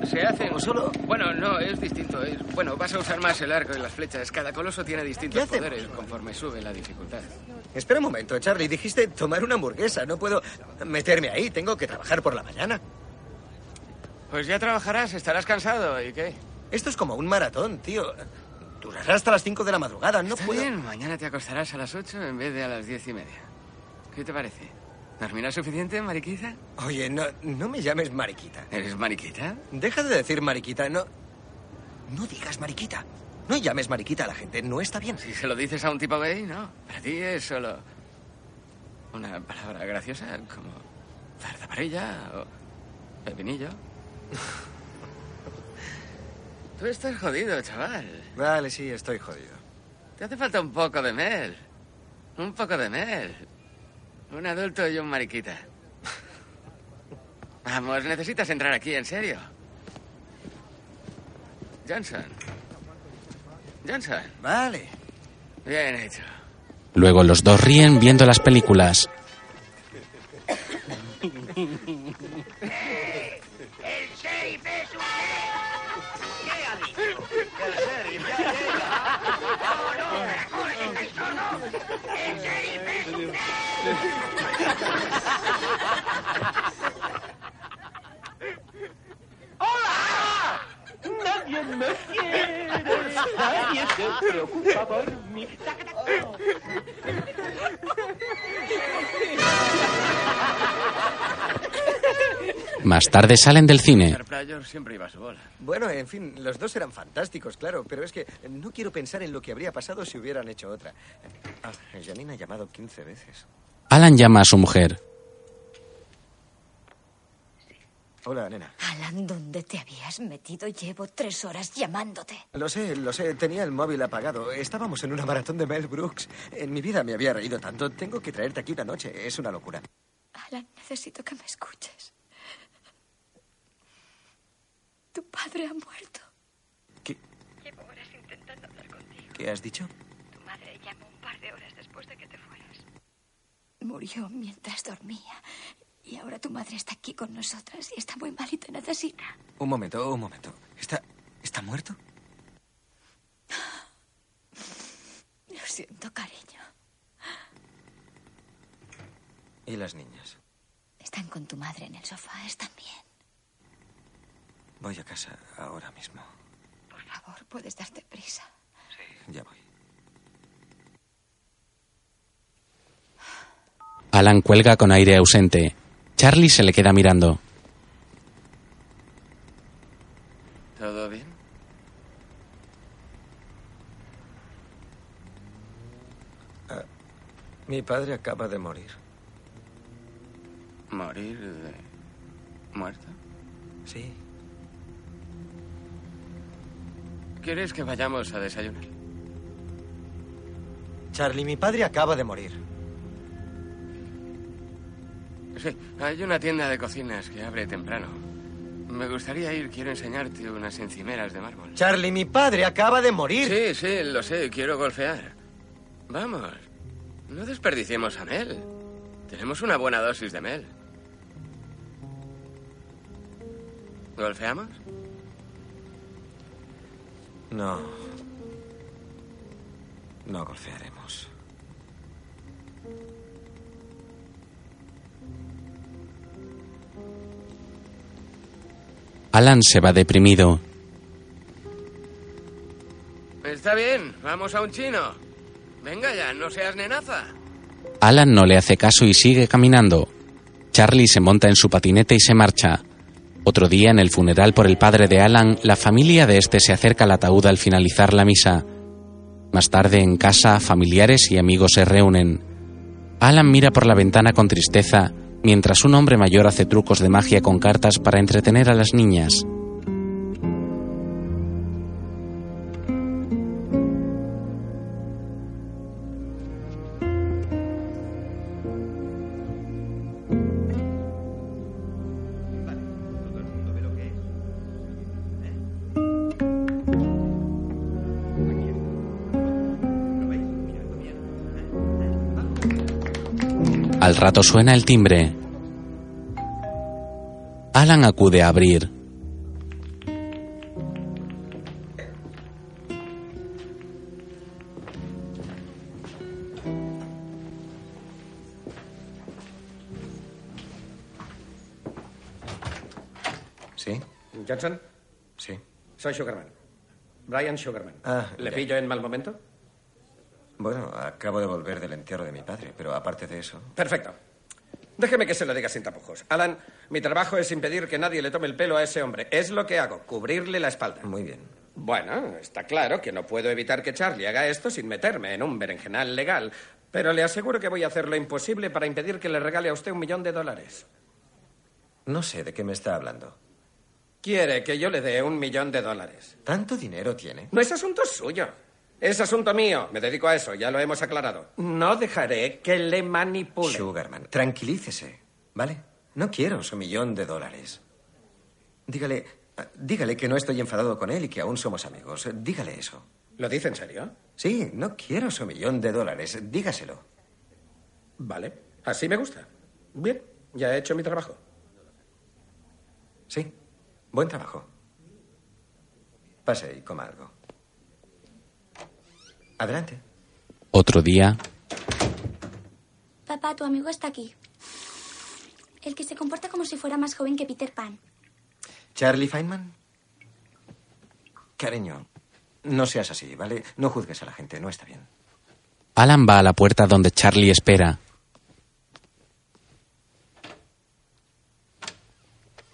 Se hacen. ¿O solo? Bueno, no, es distinto. es- Bueno, vas a usar más el arco y las flechas. Cada coloso tiene distintos poderes conforme sube la dificultad. Espera un momento, Charlie. Dijiste tomar una hamburguesa. No puedo meterme ahí. Tengo que trabajar por la mañana. Pues ya trabajarás, estarás cansado. ¿Y qué? Esto es como un maratón, tío. Durará hasta las 5 de la madrugada. No Está puedo. bien, mañana te acostarás a las 8 en vez de a las diez y media. ¿Qué te parece? ¿Dormirás suficiente, mariquita? Oye, no, no me llames mariquita. ¿Eres mariquita? Deja de decir mariquita. No. No digas mariquita. No llames mariquita a la gente. No está bien. Si se lo dices a un tipo gay, no. Para ti es solo una palabra graciosa como zarzaparrilla o pepinillo. [laughs] Tú estás jodido, chaval. Vale, sí, estoy jodido. Te hace falta un poco de mel. Un poco de mel. Un adulto y un mariquita. Vamos, necesitas entrar aquí, en serio. Johnson. Johnson. Vale. Bien hecho. Luego los dos ríen viendo las películas. [laughs] ¡Hola! Nadie me quiere, nadie se preocupa por mí. Más tarde salen del cine. Bueno, en fin, los dos eran fantásticos, claro, pero es que no quiero pensar en lo que habría pasado si hubieran hecho otra. Ah, Janine ha llamado 15 veces. Alan llama a su mujer. Hola, nena. Alan, ¿dónde te habías metido? Llevo tres horas llamándote. Lo sé, lo sé, tenía el móvil apagado. Estábamos en una maratón de Mel Brooks. En mi vida me había reído tanto. Tengo que traerte aquí una noche. Es una locura. Alan, necesito que me escuches. Tu padre ha muerto. ¿Qué? Llevo horas intentando hablar contigo. ¿Qué has dicho? Tu madre llamó un par de horas después de que te fueras. Murió mientras dormía. Y ahora tu madre está aquí con nosotras y está muy mal y te necesita. Un momento, un momento. ¿Está, está muerto? Lo siento, cariño. ¿Y las niñas? Están con tu madre en el sofá. Están bien. Voy a casa ahora mismo. Por favor, puedes darte prisa. Ya voy. Alan cuelga con aire ausente. Charlie se le queda mirando. ¿Todo bien? Ah, mi padre acaba de morir. ¿Morir de muerto? Sí. ¿Quieres que vayamos a desayunar? Charlie, mi padre acaba de morir. Sí, hay una tienda de cocinas que abre temprano. Me gustaría ir, quiero enseñarte unas encimeras de mármol. Charlie, mi padre acaba de morir. Sí, sí, lo sé, quiero golfear. Vamos, no desperdiciemos a Mel. Tenemos una buena dosis de Mel. ¿Golfeamos? No. No golfearemos. Alan se va deprimido. Está bien, vamos a un chino. Venga ya, no seas nenaza. Alan no le hace caso y sigue caminando. Charlie se monta en su patinete y se marcha. Otro día, en el funeral por el padre de Alan, la familia de este se acerca al ataúd al finalizar la misa. Más tarde, en casa, familiares y amigos se reúnen. Alan mira por la ventana con tristeza, mientras un hombre mayor hace trucos de magia con cartas para entretener a las niñas. Al rato suena el timbre. Alan acude a abrir. ¿Sí? ¿Johnson? Sí. Soy Sugarman. Brian Sugarman. Ah, ¿Le ya. pillo en mal momento? Bueno, acabo de volver del entierro de mi padre, pero aparte de eso. Perfecto. Déjeme que se lo diga sin tapujos. Alan, mi trabajo es impedir que nadie le tome el pelo a ese hombre. Es lo que hago, cubrirle la espalda. Muy bien. Bueno, está claro que no puedo evitar que Charlie haga esto sin meterme en un berenjenal legal, pero le aseguro que voy a hacer lo imposible para impedir que le regale a usted un millón de dólares. No sé de qué me está hablando. Quiere que yo le dé un millón de dólares. ¿Tanto dinero tiene? No es asunto suyo. Es asunto mío. Me dedico a eso, ya lo hemos aclarado. No dejaré que le manipule. Sugarman, tranquilícese, ¿vale? No quiero su millón de dólares. Dígale, dígale que no estoy enfadado con él y que aún somos amigos. Dígale eso. ¿Lo dice en serio? Sí, no quiero su millón de dólares. Dígaselo. Vale, así me gusta. Bien, ya he hecho mi trabajo. Sí, buen trabajo. Pase y coma algo. Adelante. Otro día, Papá, tu amigo está aquí. El que se comporta como si fuera más joven que Peter Pan. Charlie Feynman. Cariño, no seas así, ¿vale? No juzgues a la gente, no está bien. Alan va a la puerta donde Charlie espera.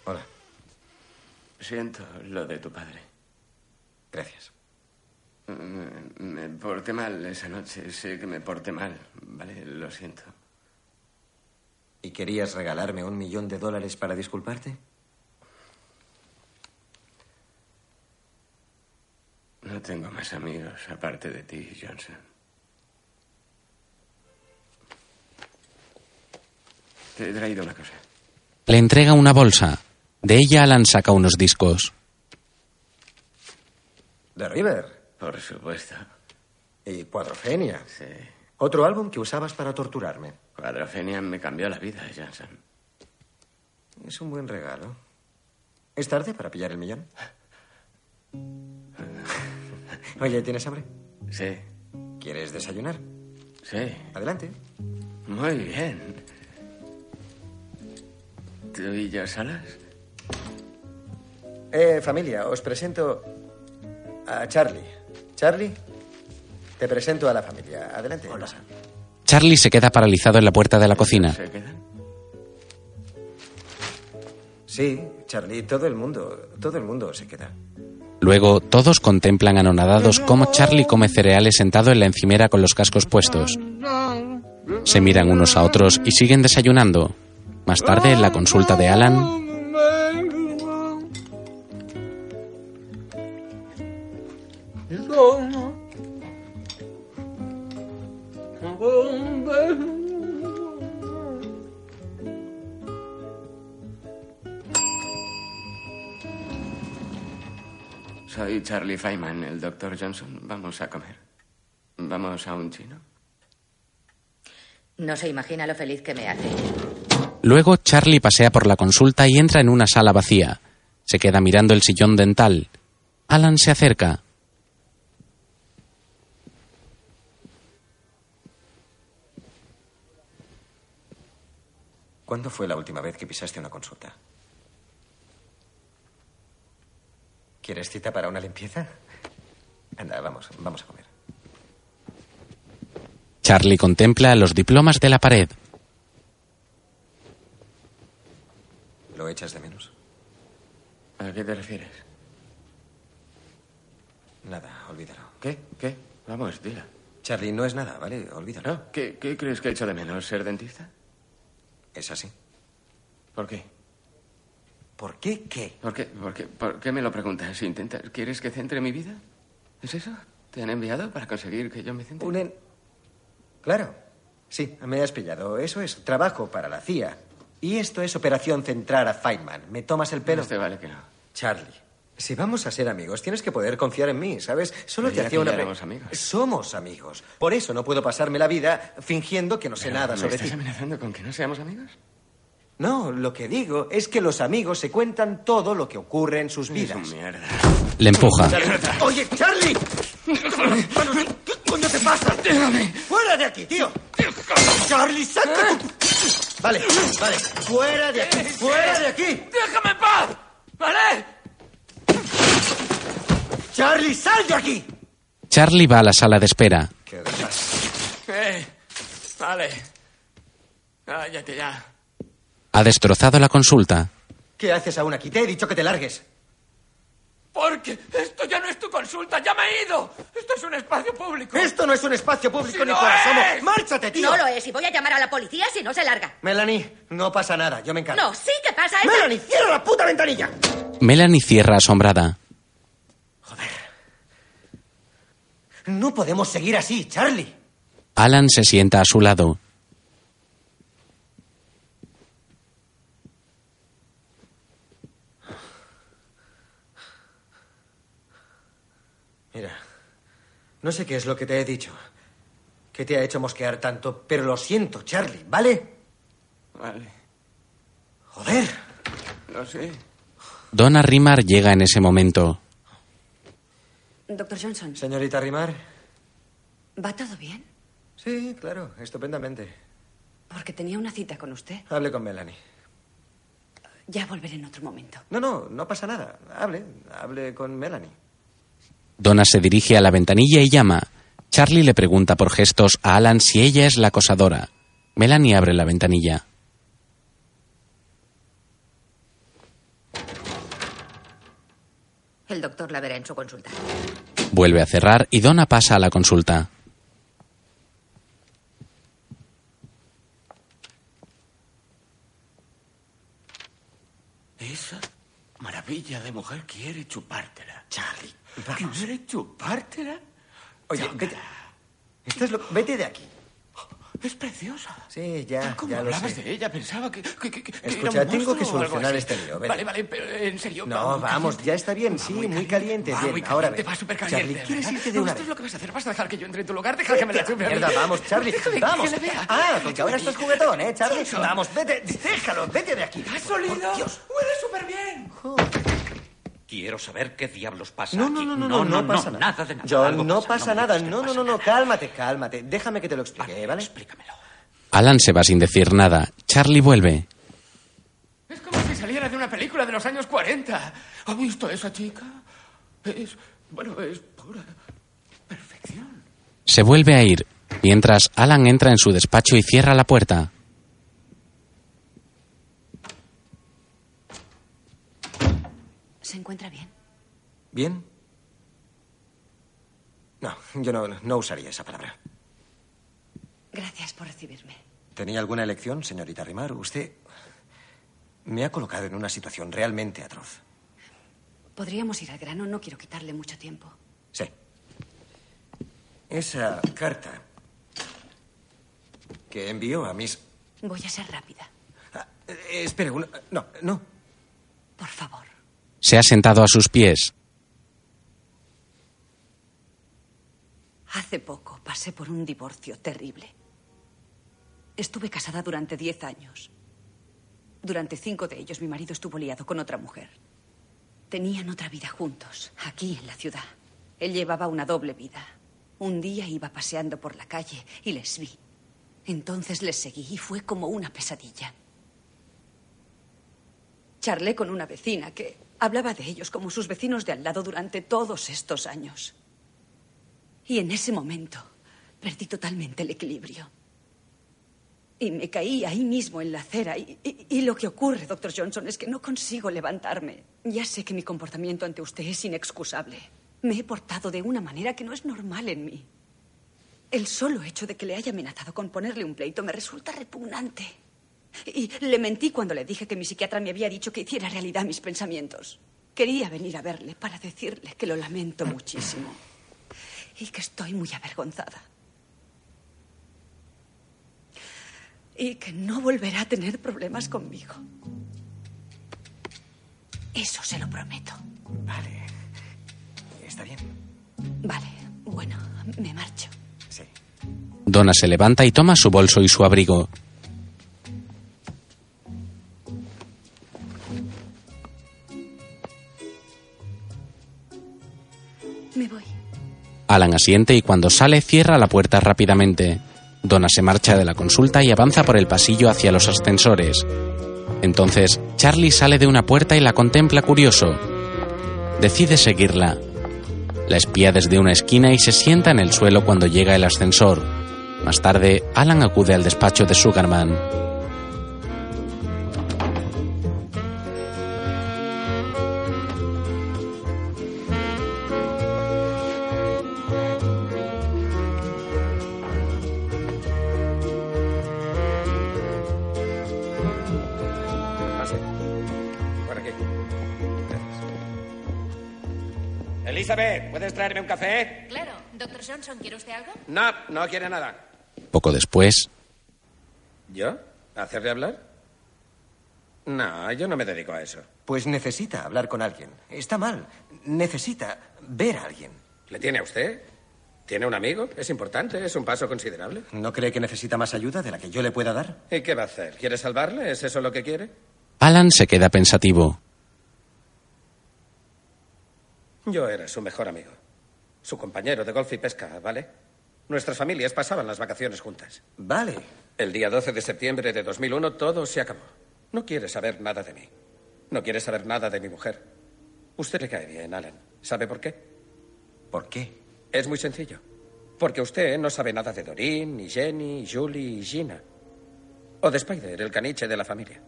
Hola. Siento lo de tu padre. Gracias. Me, me porté mal esa noche. Sé que me porté mal. Vale, lo siento. ¿Y querías regalarme un millón de dólares para disculparte? No tengo más amigos aparte de ti, Johnson. Te he traído una cosa. Le entrega una bolsa. De ella Alan saca unos discos. The River. Por supuesto. Y Cuadrofenia. Sí. Otro álbum que usabas para torturarme. Cuadrofenia me cambió la vida, Johnson. Es un buen regalo. ¿Es tarde para pillar el millón? [laughs] Oye, ¿tienes hambre? Sí. ¿Quieres desayunar? Sí. Adelante. Muy bien. ¿Tú y yo solas? Eh, familia, os presento a Charlie. Charlie, te presento a la familia. Adelante. Hola. Charlie se queda paralizado en la puerta de la cocina. ¿Se quedan? Sí, Charlie, todo el mundo, todo el mundo se queda. Luego, todos contemplan anonadados cómo Charlie come cereales sentado en la encimera con los cascos puestos. Se miran unos a otros y siguen desayunando. Más tarde, en la consulta de Alan, Soy Charlie Feynman, el doctor Johnson. Vamos a comer. ¿Vamos a un chino? No se imagina lo feliz que me hace. Luego Charlie pasea por la consulta y entra en una sala vacía. Se queda mirando el sillón dental. Alan se acerca. ¿Cuándo fue la última vez que pisaste una consulta? ¿Quieres cita para una limpieza? Anda, vamos, vamos a comer. Charlie contempla los diplomas de la pared. ¿Lo echas de menos? ¿A qué te refieres? Nada, olvídalo. ¿Qué? ¿Qué? Vamos, dila. Charlie, no es nada, ¿vale? Olvídalo. ¿No? ¿Qué, ¿Qué crees que he hecho de menos? ¿Ser dentista? Es así. ¿Por qué? ¿Por qué qué? ¿Por qué? ¿Por qué, ¿Por qué me lo preguntas? ¿Intentas? ¿Quieres que centre mi vida? ¿Es eso? ¿Te han enviado para conseguir que yo me centre? Un en- Claro. Sí, me has pillado. Eso es trabajo para la CIA. Y esto es Operación Centrar a Feynman. ¿Me tomas el pelo? Este vale que no. Charlie, Si vamos a ser amigos, tienes que poder confiar en mí, ¿sabes? Solo te hacía una... ya pre- éramos amigos. Somos amigos. Por eso no puedo pasarme la vida fingiendo que no sé Pero, nada ¿me sobre estás ti. amenazando con que no seamos amigos? No, lo que digo es que los amigos se cuentan todo lo que ocurre en sus vidas. mierda. Le empuja. Oye, Charlie. ¿Qué coño te pasa? ¡Fuera de aquí, tío! Charlie, saca tu... Vale, vale. Fuera de aquí, fuera de aquí. ¡Déjame en paz! ¿Vale? Charlie, sal de aquí. Charlie va a la sala de espera. Qué. Eh, vale. Cállate ya. Ha destrozado la consulta. ¿Qué haces aún aquí? Te he dicho que te largues. Porque esto ya no es tu consulta, ya me he ido. Esto es un espacio público. Esto no es un espacio público ¡Sí ni lo por asomo. es! ¡Márchate, tío! No lo es y voy a llamar a la policía si no se larga. Melanie, no pasa nada, yo me encargo. No, sí que pasa. es- Melanie, cierra la puta ventanilla. Melanie cierra asombrada. No podemos seguir así, Charlie. Alan se sienta a su lado. Mira, no sé qué es lo que te he dicho. Que te ha hecho mosquear tanto, pero lo siento, Charlie, ¿vale? Vale. Joder. Lo sé. Donna Rimar llega en ese momento. Doctor Johnson, Señorita Rimar. ¿va todo bien? Sí, claro, estupendamente. Porque tenía una cita con usted. Hable con Melanie. Ya volveré en otro momento. No, no, no pasa nada. Hable, hable con Melanie. Donna se dirige a la ventanilla y llama. Charlie le pregunta por gestos a Alan si ella es la acosadora. Melanie abre la ventanilla. El doctor la verá en su consulta. Vuelve a cerrar y Donna pasa a la consulta. Esa maravilla de mujer quiere chupártela. Charlie, ¿quiere chupártela? Oye, vete. Esto es lo... Vete de aquí. Es preciosa. Sí, ya, ¿Cómo ya lo hablabas sé. de ella? Pensaba que, que, que- que era Escucha, un tengo que solucionar este lío. vete. Vale, vale, pero en serio. No, muy vamos, caliente. ya está bien, sí, muy caliente, Va bien. muy Ahora va súper Charlie, caliente. ¿quieres ¿verdad? irte de No, una esto vez? es lo que vas a hacer. Vas a dejar que yo entre en tu lugar. Deja que me la [laughs] chupe. Mierda, vamos, Charlie, [laughs] Déjame vamos. Que vea. Ah, porque ahora estás juguetón, ¿eh, Charlie? Vamos, vete, déjalo, vete de aquí. ¿Has olido? Huele súper bien. Quiero saber qué diablos pasa No, no, aquí. no, no, no, no pasa nada. Nada de nada. John, no pasa, nada. No, no, pasa no, no, cálmate, cálmate. Déjame que te lo explique, ¿vale? Explícamelo. Alan se va sin decir nada. Charlie vuelve. Es como si saliera de una película de los años 40. ¿Ha visto a esa chica? Es. Bueno, es pura. perfección. Se vuelve a ir, mientras Alan entra en su despacho y cierra la puerta. ¿Se encuentra bien? ¿Bien? No, yo no, no usaría esa palabra. Gracias por recibirme. ¿Tenía alguna elección, señorita Rimar? Usted me ha colocado en una situación realmente atroz. Podríamos ir al grano, no quiero quitarle mucho tiempo. Sí. Esa carta que envió a mis... Voy a ser rápida. Eh, espere, un... no, no. Por favor. Se ha sentado a sus pies. Hace poco pasé por un divorcio terrible. Estuve casada durante diez años. Durante cinco de ellos mi marido estuvo liado con otra mujer. Tenían otra vida juntos, aquí en la ciudad. Él llevaba una doble vida. Un día iba paseando por la calle y les vi. Entonces les seguí y fue como una pesadilla. Charlé con una vecina que hablaba de ellos como sus vecinos de al lado durante todos estos años. Y en ese momento perdí totalmente el equilibrio. Y me caí ahí mismo en la acera. Y, y- y lo que ocurre, doctor Johnson, es que no consigo levantarme. Ya sé que mi comportamiento ante usted es inexcusable. Me he portado de una manera que no es normal en mí. El solo hecho de que le haya amenazado con ponerle un pleito me resulta repugnante. Y le mentí cuando le dije que mi psiquiatra me había dicho que hiciera realidad mis pensamientos. Quería venir a verle para decirle que lo lamento muchísimo y que estoy muy avergonzada. Y que no volverá a tener problemas conmigo. Eso se lo prometo. Vale. Está bien. Vale, bueno, me marcho. Sí. Donna se levanta y toma su bolso y su abrigo. Alan asiente y cuando sale cierra la puerta rápidamente. Donna se marcha de la consulta y avanza por el pasillo hacia los ascensores. Entonces, Charlie sale de una puerta y la contempla curioso. Decide seguirla. La espía desde una esquina y se sienta en el suelo cuando llega el ascensor. Más tarde, Alan acude al despacho de Sugarman. No, no quiere nada. Poco después, ¿Yo? ¿Hacerle hablar? No, yo no me dedico a eso. Pues necesita hablar con alguien. Está mal. Necesita ver a alguien. ¿Le tiene a usted? ¿Tiene un amigo? Es importante, es un paso considerable. ¿No cree que necesita más ayuda de la que yo le pueda dar? ¿Y qué va a hacer? ¿Quiere salvarle? ¿Es eso lo que quiere? Alan se queda pensativo. Yo era su mejor amigo. Su compañero de golf y pesca, ¿vale? Nuestras familias pasaban las vacaciones juntas. Vale. El día 12 de septiembre de 2001 todo se acabó. No quiere saber nada de mí. No quiere saber nada de mi mujer. Usted le cae bien, Alan. ¿Sabe por qué? ¿Por qué? Es muy sencillo. Porque usted no sabe nada de Doreen, ni Jenny, Julie y Gina. O de Spider, el caniche de la familia.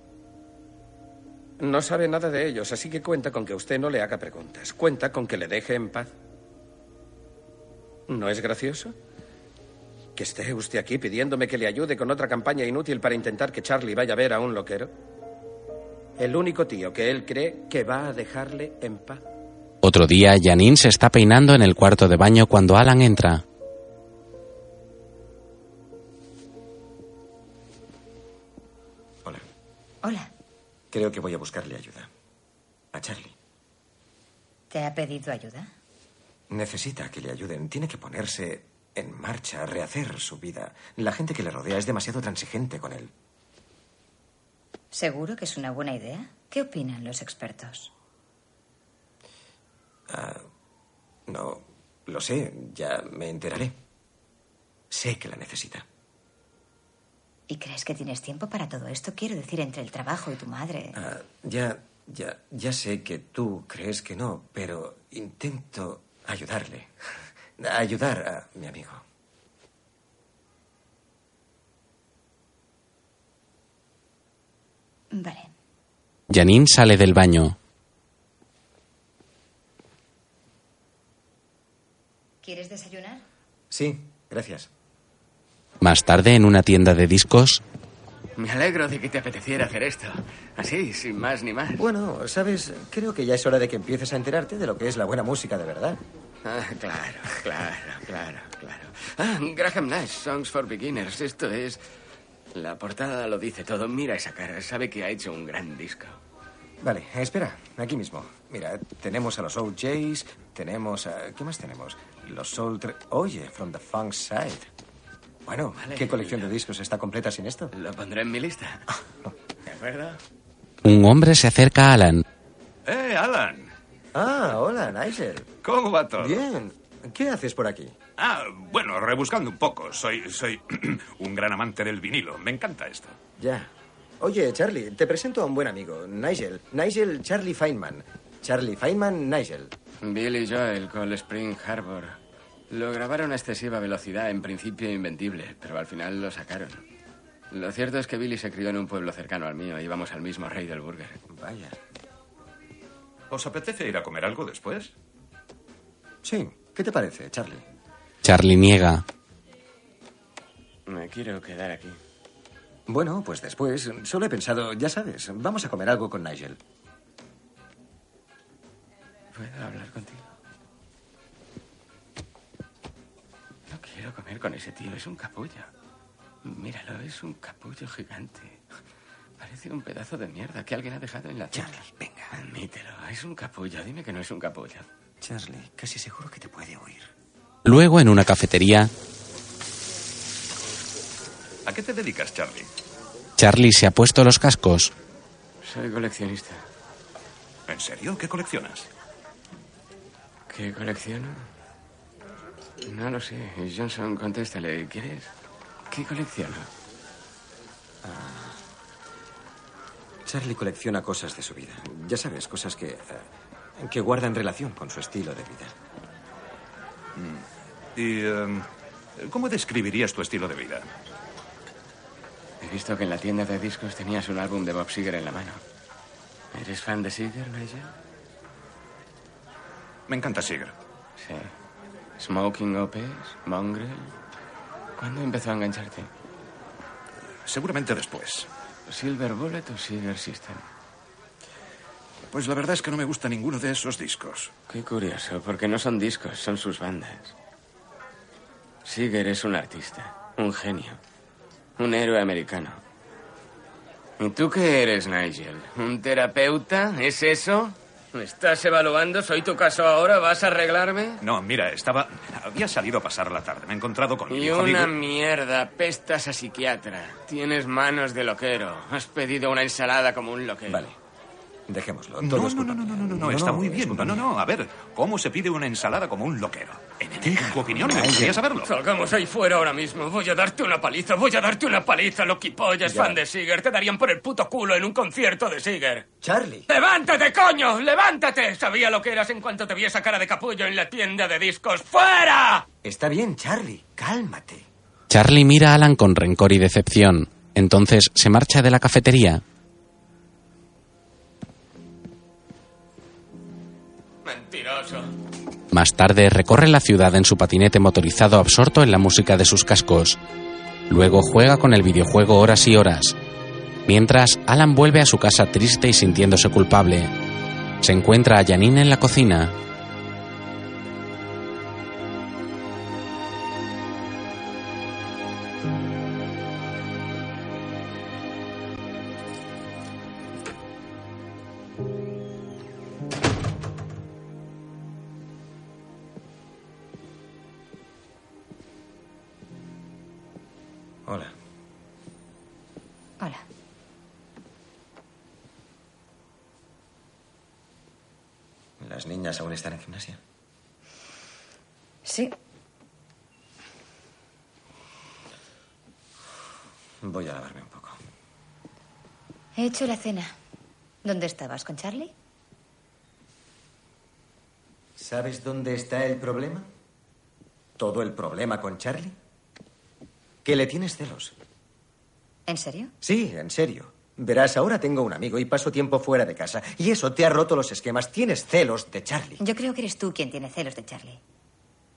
No sabe nada de ellos, así que cuenta con que usted no le haga preguntas. Cuenta con que le deje en paz. ¿No es gracioso? ¿Que esté usted aquí pidiéndome que le ayude con otra campaña inútil para intentar que Charlie vaya a ver a un loquero? El único tío que él cree que va a dejarle en paz. Otro día, Janine se está peinando en el cuarto de baño cuando Alan entra. Hola. Creo que voy a buscarle ayuda. A Charlie. ¿Te ha pedido ayuda? Necesita que le ayuden. Tiene que ponerse en marcha, rehacer su vida. La gente que le rodea es demasiado transigente con él. ¿Seguro que es una buena idea? ¿Qué opinan los expertos? Ah, no, lo sé, ya me enteraré. Sé que la necesita. ¿Y crees que tienes tiempo para todo esto? Quiero decir, entre el trabajo y tu madre. Ah, ya, ya, ya sé que tú crees que no, pero intento ayudarle. Ayudar a mi amigo. Vale. Janine sale del baño. ¿Quieres desayunar? Sí, gracias. Más tarde, en una tienda de discos, Me alegro de que te apeteciera hacer esto. Así, sin más ni más. Bueno, sabes, creo que ya es hora de que empieces a enterarte de lo que es la buena música de verdad. Ah, claro, claro, claro, claro. Ah, Graham Nash, Songs for Beginners. Esto es... La portada lo dice todo. Mira esa cara. Sabe que ha hecho un gran disco. Vale, espera, aquí mismo. Mira, tenemos a los OJs, tenemos a... ¿Qué más tenemos? Los Soul... Tre- Oye, From the Funk Side. Bueno, Vale, ¿qué colección de discos está completa sin esto? Lo pondré en mi lista. ¿De acuerdo? un hombre se acerca a Alan. ¡Eh, Alan! Ah, hola, Nigel. ¿Cómo va todo? Bien. ¿Qué haces por aquí? Ah, bueno, rebuscando un poco. Soy, soy [clears throat] un gran amante del vinilo. Me encanta esto. Ya. Oye, Charlie, te presento a un buen amigo, Nigel. Nigel Charlie Feynman. Charlie Feynman, Nigel. Billy Joel, Cold Spring Harbor. Lo grabaron a excesiva velocidad, en principio invendible, pero al final lo sacaron. Lo cierto es que Billy se crió en un pueblo cercano al mío. Íbamos al mismo rey del burger. Vaya. ¿Os apetece ir a comer algo después? Sí. ¿Qué te parece, Charlie? Charlie niega. Me quiero quedar aquí. Bueno, pues después. Solo he pensado, ya sabes, vamos a comer algo con Nigel. ¿Puedo hablar contigo? No quiero comer con ese tío, es un capullo. Míralo, es un capullo gigante. Parece un pedazo de mierda que alguien ha dejado en la tienda. venga. Admítelo, es un capullo. Dime que no es un capullo. Charlie, casi seguro que te puede oír. Luego, en una cafetería, ¿A qué te dedicas, Charlie? Charlie se ha puesto los cascos. Soy coleccionista. ¿En serio? ¿Qué coleccionas? ¿Qué colecciono? No lo sé. Johnson, contéstale. ¿Quieres? ¿Qué colecciono? Charlie colecciona cosas de su vida. Ya sabes, cosas que, eh, que guardan relación con su estilo de vida. ¿Y em, cómo describirías tu estilo de vida? He visto que en la tienda de discos tenías un álbum de Bob Seger en la mano. ¿Eres fan de Seger, Nigel? Me encanta Seeger. Sí. Smoking Opes, Mongrel. ¿Cuándo empezó a engancharte? Seguramente después. ¿Silver Bullet o Seeger System? Pues la verdad es que no me gusta ninguno de esos discos. Qué curioso, porque no son discos, son sus bandas. Seeger es un artista, un genio, un héroe americano. ¿Y tú qué eres, Nigel? ¿Un terapeuta? ¿Es eso? ¿Me estás evaluando? ¿Soy tu caso ahora? ¿Vas a arreglarme? No, mira, estaba. Había salido a pasar la tarde. Me he encontrado con mi Y hijo una amigo. mierda, pestas a psiquiatra. Tienes manos de loquero. Has pedido una ensalada como un loquero. Vale. Dejémoslo. No, no, no, no, no, no, no, está muy bien. No, no, no. A ver, ¿cómo se pide una ensalada como un loquero? En tu opinión, me gustaría saberlo. Salgamos ahí fuera ahora mismo. Voy a darte una paliza, voy a darte una paliza, loquipollas, Ya. fan de Seeger. Te darían por el puto culo en un concierto de Seeger. Charlie. ¡Levántate, coño! ¡Levántate! Sabía lo que eras en cuanto te vi esa cara de capullo en la tienda de discos. ¡Fuera! Está bien, Charlie. Cálmate. Charlie mira a Alan con rencor y decepción. Entonces se marcha de la cafetería. Más tarde recorre la ciudad en su patinete motorizado absorto en la música de sus cascos. Luego juega con el videojuego horas y horas. Mientras, Alan vuelve a su casa triste y sintiéndose culpable. Se encuentra a Janine en la cocina. Sí. Voy a lavarme un poco. He hecho la cena. ¿Dónde estabas? ¿Con Charlie? ¿Sabes dónde está el problema? ¿Todo el problema con Charlie? Que le tienes celos. ¿En serio? Sí, en serio. Verás, ahora tengo un amigo y paso tiempo fuera de casa. Y eso te ha roto los esquemas. Tienes celos de Charlie. Yo creo que eres tú quien tiene celos de Charlie.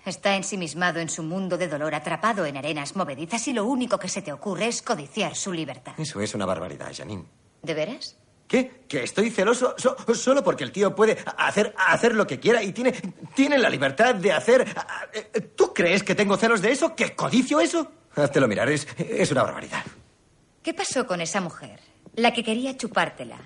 Está ensimismado en su mundo de dolor, atrapado en arenas movedizas y lo único que se te ocurre es codiciar su libertad. Eso es una barbaridad, Janine. ¿De veras? ¿Qué? ¿Que estoy celoso so- solo porque el tío puede hacer, hacer lo que quiera y tiene, tiene la libertad de hacer... eh, ¿Tú crees que tengo celos de eso? ¿Que codicio eso? Háztelo mirar, es, es una barbaridad. ¿Qué pasó con esa mujer? La que quería chupártela.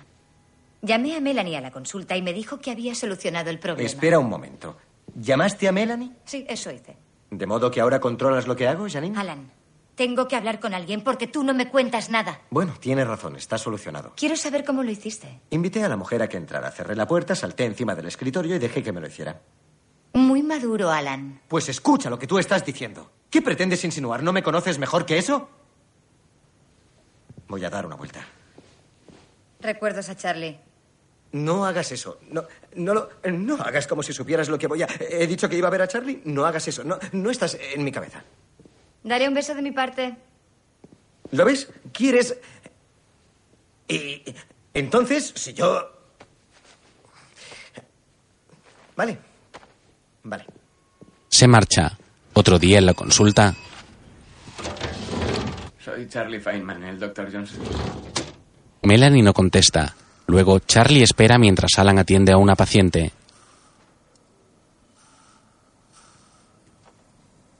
Llamé a Melanie a la consulta y me dijo que había solucionado el problema. Espera un momento. ¿Llamaste a Melanie? Sí, eso hice. ¿De modo que ahora controlas lo que hago, Janine? Alan, tengo que hablar con alguien porque tú no me cuentas nada. Bueno, tienes razón, está solucionado. Quiero saber cómo lo hiciste. Invité a la mujer a que entrara, cerré la puerta, salté encima del escritorio y dejé que me lo hiciera. Muy maduro, Alan. Pues escucha lo que tú estás diciendo. ¿Qué pretendes insinuar? ¿No me conoces mejor que eso? Voy a dar una vuelta. Recuerdos a Charlie. No hagas eso. No, no, lo- no hagas como si supieras lo que voy a... He dicho que iba a ver a Charlie. No hagas eso. No, no estás en mi cabeza. Daré un beso de mi parte. ¿Lo ves? ¿Quieres...? Y entonces, si yo... Vale. Vale. Se marcha. Otro día en la consulta, Soy Charlie Feynman, el Dr. Johnson. Melanie no contesta. Luego Charlie espera mientras Alan atiende a una paciente.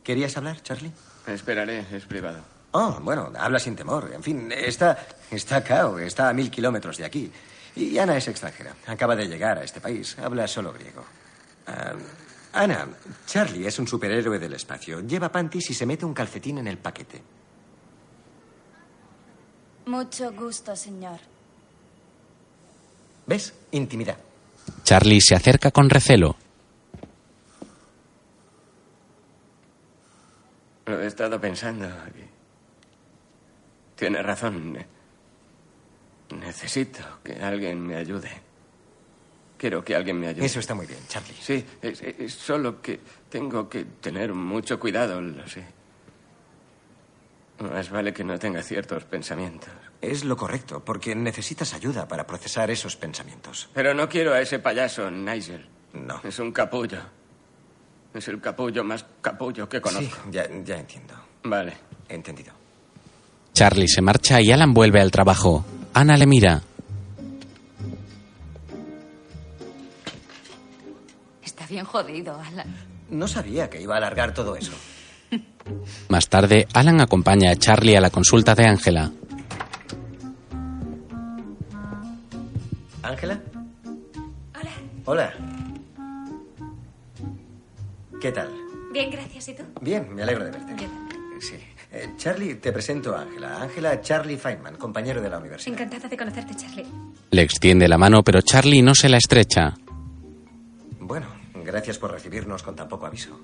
¿Querías hablar, Charlie? Esperaré, es privado. Oh, bueno, habla sin temor. En fin, está, está acá o está a mil kilómetros de aquí. Y Ana es extranjera. Acaba de llegar a este país. Habla solo griego. Ah, Ana, Charlie es un superhéroe del espacio. Lleva panties y se mete un calcetín en el paquete. Mucho gusto, señor. ¿Ves? Intimidad. Charlie se acerca con recelo. Lo he estado pensando. Tiene razón. Ne- Necesito que alguien me ayude. Quiero que alguien me ayude. Eso está muy bien, Charlie. Sí, es, es solo que tengo que tener mucho cuidado, lo sé. Más vale que no tenga ciertos pensamientos. Es lo correcto, porque necesitas ayuda para procesar esos pensamientos. Pero no quiero a ese payaso, Nigel. No. Es un capullo. Es el capullo más capullo que conozco. Sí, ya, ya entiendo. Vale. Entendido. Charlie se marcha y Alan vuelve al trabajo. Ana le mira. Está bien jodido, Alan. No sabía que iba a alargar todo eso. Más tarde, Alan acompaña a Charlie a la consulta de Ángela. ¿Ángela? Hola. Hola. ¿Qué tal? Bien, gracias. ¿Y tú? Bien, me alegro de verte. Sí. Eh, Charlie, te presento a Ángela. Ángela Charlie Feynman, compañero de la universidad. Encantada de conocerte, Charlie. Le extiende la mano, pero Charlie no se la estrecha. Bueno, gracias por recibirnos con tan poco aviso.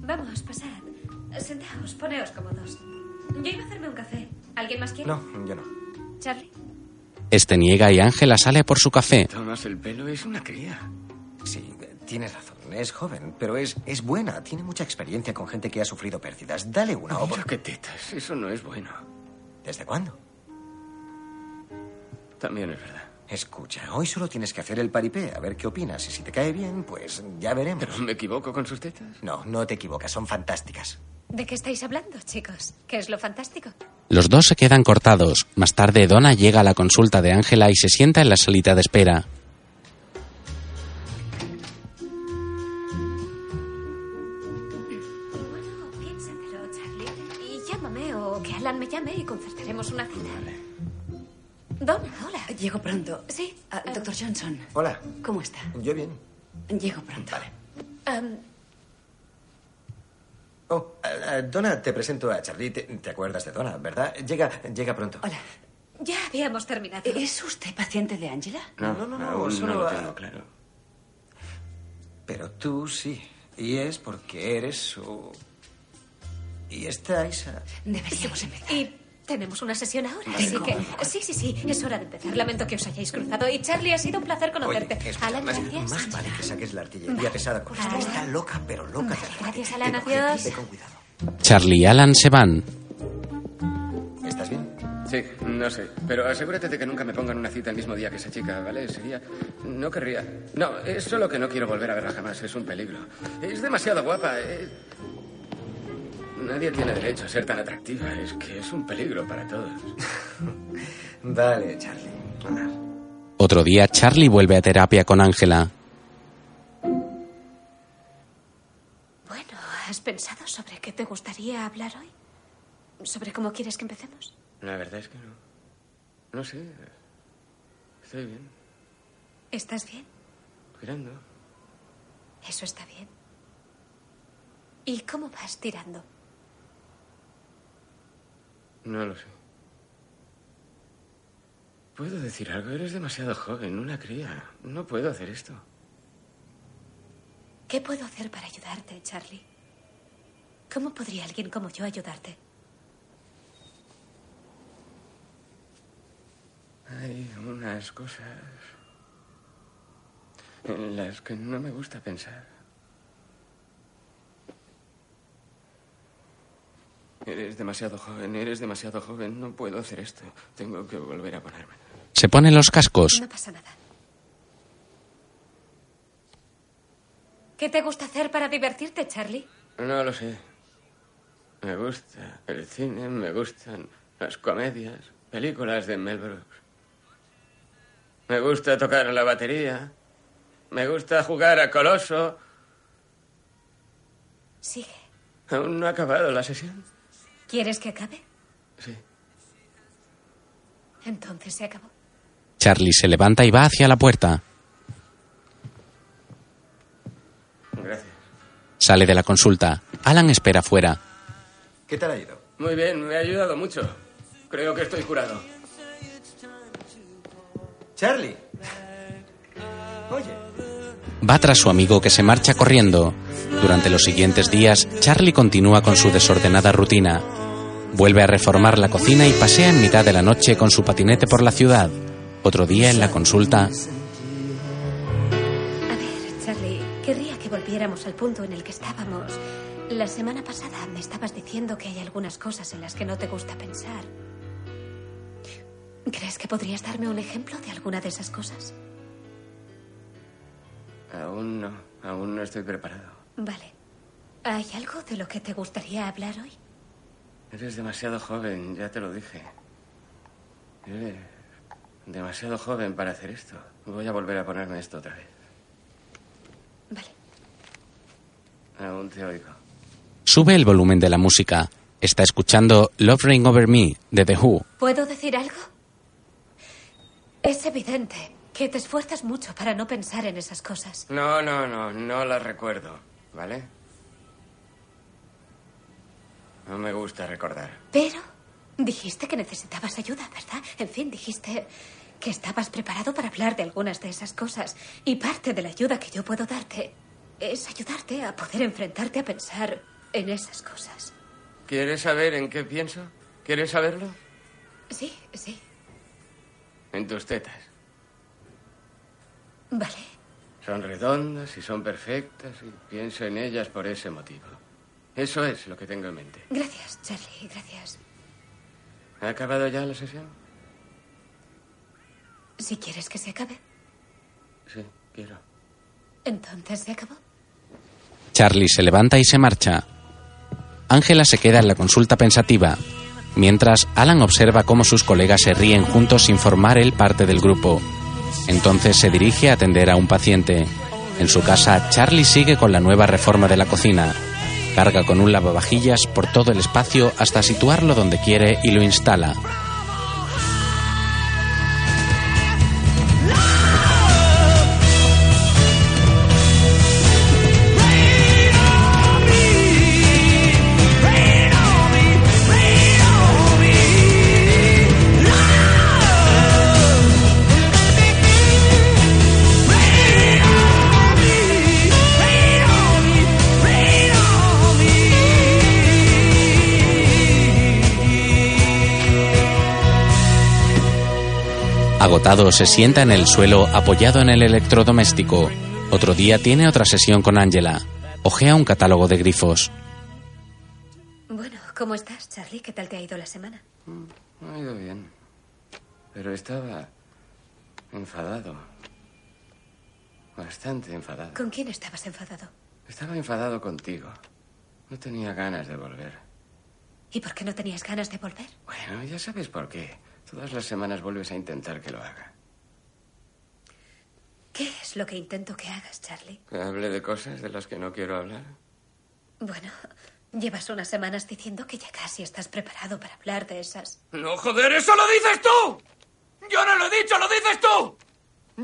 Vamos, pasad. Sentaos, poneos cómodos. Yo iba a hacerme un café. ¿Alguien más quiere? No, yo no. Charlie. Este niega y Ángela sale por su café. Tomas el pelo, es una cría. Sí, tienes razón. Es joven, pero es, es buena. Tiene mucha experiencia con gente que ha sufrido pérdidas. Dale una opor- qué tetas, eso no es bueno. ¿Desde cuándo? También es verdad. Escucha, hoy solo tienes que hacer el paripé, a ver qué opinas. Y si te cae bien, pues ya veremos. ¿Pero me equivoco con sus tetas? No, no te equivocas, son fantásticas. ¿De qué estáis hablando, chicos? ¿Qué es lo fantástico? Los dos se quedan cortados. Más tarde, Donna llega a la consulta de Ángela y se sienta en la salita de espera. Bueno, piénsatelo, Charlie. Y llámame o que Alan me llame y concertaremos una cita. Donna, hola. Llego pronto. Sí. Ah, Doctor Johnson, Hola, ¿cómo está? yo bien. Llego pronto. Vale. Oh, eh, eh, Donna, te presento a Charlie. Te, te acuerdas de Donna, ¿verdad? Llega, llega pronto. Hola. ya habíamos terminado. ¿Es usted paciente de Angela? No, no, no, no, aún solo no lo a- tengo claro. Pero tú sí. Y es porque eres su... Y estáis... a- Deberíamos empezar. Y tenemos una sesión ahora, así que... Sí, sí, sí, es hora de empezar. Lamento que os hayáis cruzado. Y Charlie, ha sido un placer conocerte. Oye, escucha, Alan, más, gracias. más vale que saques la artillería pesada con. Vale. Está loca, pero loca. Vale, gracias, Alan. Con- Adiós. ve con cuidado. Charlie y Alan se van. ¿Estás bien? Sí, no sé. Pero asegúrate de que nunca me pongan una cita el mismo día que esa chica, ¿vale? Sería... No querría... No, es solo que no quiero volver a verla jamás. Es un peligro. Es demasiado guapa. eh. Nadie tiene derecho a ser tan atractiva. Es que es un peligro para todos. [laughs] Vale, Charlie. Anda. Otro día, Charlie vuelve a terapia con Ángela. Bueno, ¿has pensado sobre qué te gustaría hablar hoy? ¿Sobre cómo quieres que empecemos? La verdad es que no. No sé. Estoy bien. ¿Estás bien? Tirando. Eso está bien. ¿Y cómo vas tirando? No lo sé. ¿Puedo decir algo? Eres demasiado joven, una cría. No puedo hacer esto. ¿Qué puedo hacer para ayudarte, Charlie? ¿Cómo podría alguien como yo ayudarte? Hay unas cosas en las que no me gusta pensar. Eres demasiado joven, eres demasiado joven. No puedo hacer esto. Tengo que volver a ponerme. Se pone los cascos. No pasa nada. ¿Qué te gusta hacer para divertirte, Charlie? No lo sé. Me gusta el cine, me gustan las comedias, películas de Mel Brooks. Me gusta tocar la batería. Me gusta jugar a Coloso. Sigue. Aún no ha acabado la sesión. ¿Quieres que acabe? Sí. Entonces se acabó. Charlie se levanta y va hacia la puerta. Gracias. Sale de la consulta. Alan espera fuera. ¿Qué tal ha ido? Muy bien, me ha ayudado mucho. Creo que estoy curado. Charlie. Oye. Va tras su amigo que se marcha corriendo. Durante los siguientes días, Charlie continúa con su desordenada rutina. Vuelve a reformar la cocina y pasea en mitad de la noche con su patinete por la ciudad. Otro día en la consulta, A ver, Charlie, querría que volviéramos al punto en el que estábamos. La semana pasada me estabas diciendo que hay algunas cosas en las que no te gusta pensar. ¿Crees que podrías darme un ejemplo de alguna de esas cosas? Aún no, aún no estoy preparado. Vale. ¿Hay algo de lo que te gustaría hablar hoy? Eres demasiado joven, ya te lo dije. Eres demasiado joven para hacer esto. Voy a volver a ponerme esto otra vez. Vale. Aún te oigo. sube el volumen de la música. Está escuchando Love Ring Over Me de The Who. ¿Puedo decir algo? Es evidente que te esfuerzas mucho para no pensar en esas cosas. No, no, no, no las recuerdo, ¿vale? No me gusta recordar. Pero dijiste que necesitabas ayuda, ¿verdad? En fin, dijiste que estabas preparado para hablar de algunas de esas cosas. Y parte de la ayuda que yo puedo darte es ayudarte a poder enfrentarte a pensar en esas cosas. ¿Quieres saber en qué pienso? ¿Quieres saberlo? Sí, sí. En tus tetas. Vale. Son redondas y son perfectas y pienso en ellas por ese motivo. Eso es lo que tengo en mente. Gracias, Charlie, gracias. ¿Ha acabado ya la sesión? Si quieres que se acabe, Sí, quiero. entonces se acabó. Charlie se levanta y se marcha. Ángela se queda en la consulta pensativa. Mientras, Alan observa cómo sus colegas se ríen juntos sin formar él parte del grupo. Entonces se dirige a atender a un paciente. En su casa, Charlie sigue con la nueva reforma de la cocina. Carga con un lavavajillas por todo el espacio hasta situarlo donde quiere y lo instala. Agotado, se sienta en el suelo apoyado en el electrodoméstico. Otro día tiene otra sesión con Angela. Ojea un catálogo de grifos. Bueno, ¿cómo estás, Charlie? ¿Qué tal te ha ido la semana? Me ha ido bien. Pero estaba enfadado. Bastante enfadado. ¿Con quién estabas enfadado? Estaba enfadado contigo. No tenía ganas de volver. ¿Y por qué no tenías ganas de volver? Bueno, ya sabes por qué. Todas las semanas vuelves a intentar que lo haga. ¿Qué es lo que intento que hagas, Charlie? Que hable de cosas de las que no quiero hablar. Bueno, llevas unas semanas diciendo que ya casi estás preparado para hablar de esas. No, joder, eso lo dices tú. Yo no lo he dicho, lo dices tú.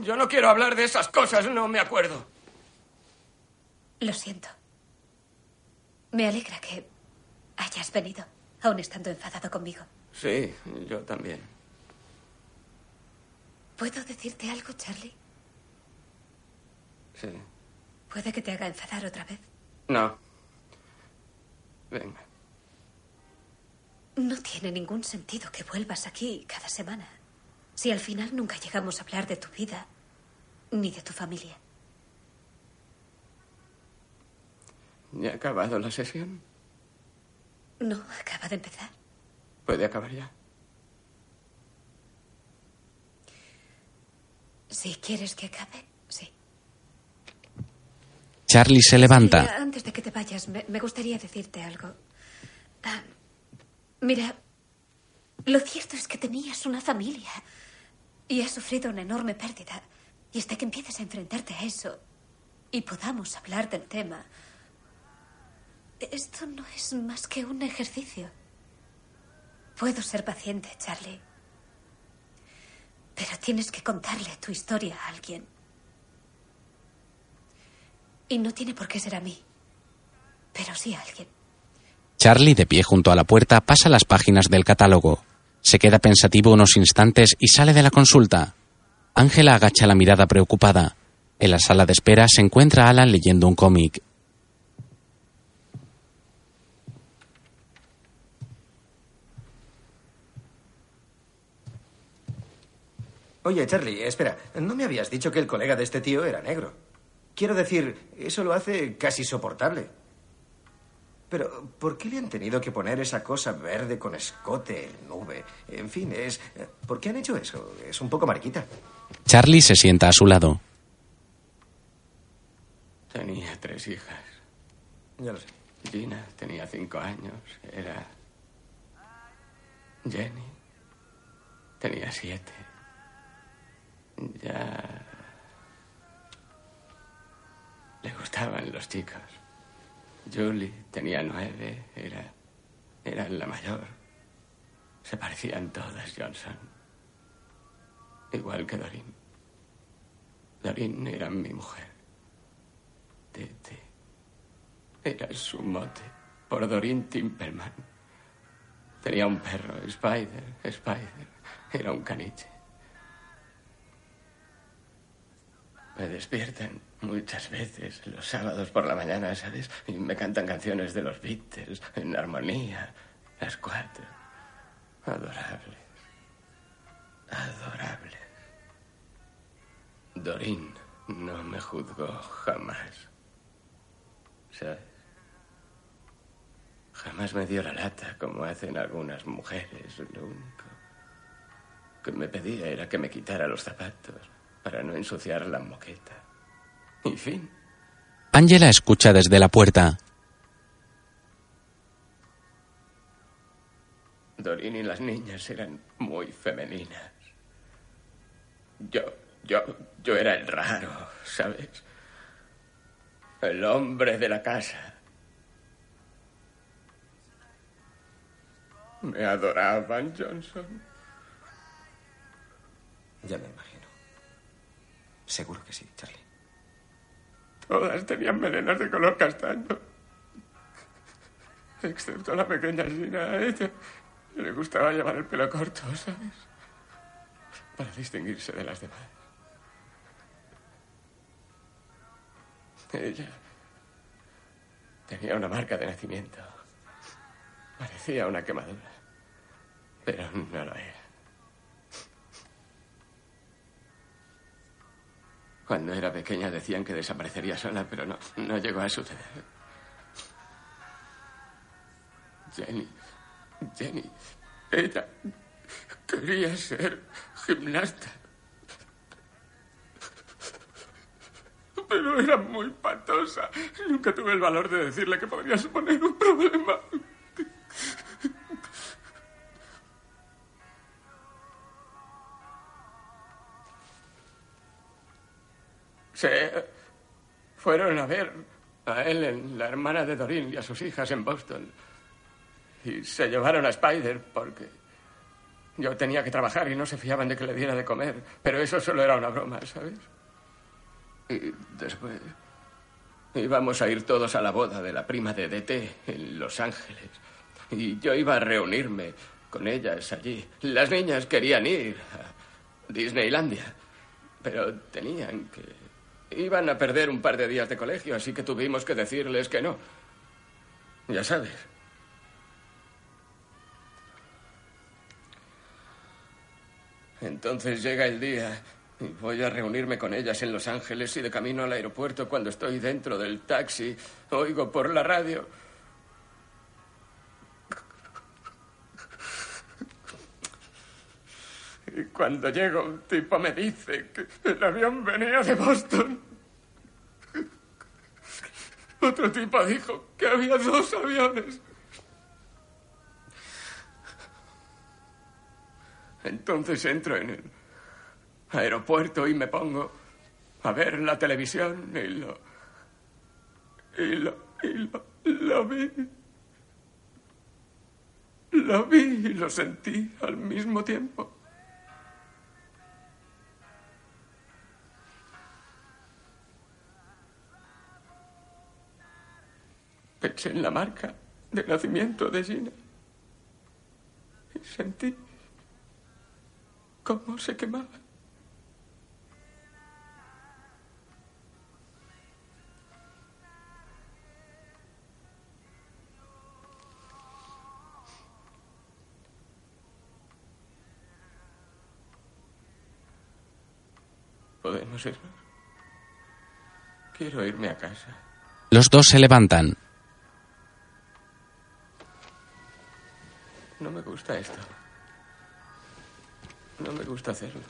Yo no quiero hablar de esas cosas, no me acuerdo. Lo siento. Me alegra que hayas venido, aún estando enfadado conmigo. Sí, yo también. ¿Puedo decirte algo, Charlie? Sí. Puede que te haga enfadar otra vez. No. Venga. No tiene ningún sentido que vuelvas aquí cada semana. Si al final nunca llegamos a hablar de tu vida ni de tu familia. ¿Ya ha acabado la sesión? No, acaba de empezar. ¿Puede acabar ya? Si quieres que acabe, sí. Charlie se Mira, levanta. antes de que te vayas, me, me gustaría decirte algo. Ah, mira, lo cierto es que tenías una familia y has sufrido una enorme pérdida. Y hasta que empieces a enfrentarte a eso y podamos hablar del tema, esto no es más que un ejercicio. Puedo ser paciente, Charlie. Pero tienes que contarle tu historia a alguien. Y no tiene por qué ser a mí, pero sí a alguien. Charlie, de pie junto a la puerta, pasa las páginas del catálogo. Se queda pensativo unos instantes y sale de la consulta. Ángela agacha la mirada preocupada. En la sala de espera se encuentra Alan leyendo un cómic. Oye, Charlie, espera. ¿No me habías dicho que el colega de este tío era negro? Quiero decir, eso lo hace casi soportable. Pero, ¿por qué le han tenido que poner esa cosa verde con escote, nube? En fin, es... ¿Por qué han hecho eso? Es un poco mariquita. Charlie se sienta a su lado. Tenía tres hijas. Ya lo sé. Gina tenía cinco años. Era. Jenny. Tenía siete. Ya. Le gustaban los chicos. Julie tenía nueve. Era. Era la mayor. Se parecían todas, Johnson. Igual que Dorin. Dorin era mi mujer. Tete. Era su mote. Por Dorin Timperman. Tenía un perro, Spider, Spider. Era un caniche. Me despiertan muchas veces los sábados por la mañana, ¿sabes? Y me cantan canciones de los Beatles en armonía. Las cuatro. Adorables. Adorables. Dorin no me juzgó jamás. ¿Sabes? Jamás me dio la lata como hacen algunas mujeres. Lo único que me pedía era que me quitara los zapatos para no ensuciar la moqueta. Y fin. Angela escucha desde la puerta. Dorin y las niñas eran muy femeninas. Yo, yo, yo era el raro, ¿sabes? El hombre de la casa. Me adoraban, Johnson. Ya me imagino. Seguro que sí, Charlie. Todas tenían melenas de color castaño. Excepto la pequeña Gina. A ella le gustaba llevar el pelo corto, ¿sabes? Para distinguirse de las demás. Ella tenía una marca de nacimiento. Parecía una quemadura. Pero no lo era. Cuando era pequeña decían que desaparecería sola, pero no, no llegó a suceder. Jenny, Jenny, ella quería ser gimnasta. Pero era muy patosa. Nunca tuve el valor de decirle que podría suponer un problema. Se fueron a ver a Ellen, la hermana de Dorin, y a sus hijas en Boston. Y se llevaron a Spider porque yo tenía que trabajar y no se fiaban de que le diera de comer. Pero eso solo era una broma, ¿sabes? Y después íbamos a ir todos a la boda de la prima de DT en Los Ángeles. Y yo iba a reunirme con ellas allí. Las niñas querían ir a Disneylandia, pero tenían que... Iban a perder un par de días de colegio, así que tuvimos que decirles que no. Ya sabes. Entonces llega el día y voy a reunirme con ellas en Los Ángeles y de camino al aeropuerto cuando estoy dentro del taxi oigo por la radio. Cuando llego un tipo me dice que el avión venía de Boston. Otro tipo dijo que había dos aviones. Entonces entro en el aeropuerto y me pongo a ver la televisión y lo. y lo. y lo vi. Lo vi y lo sentí al mismo tiempo. Pensé en la marca de nacimiento de Gina. Y sentí cómo se quemaba. ¿Podemos irnos? Quiero irme a casa. Los dos se levantan. No me gusta esto. No me gusta hacerlo.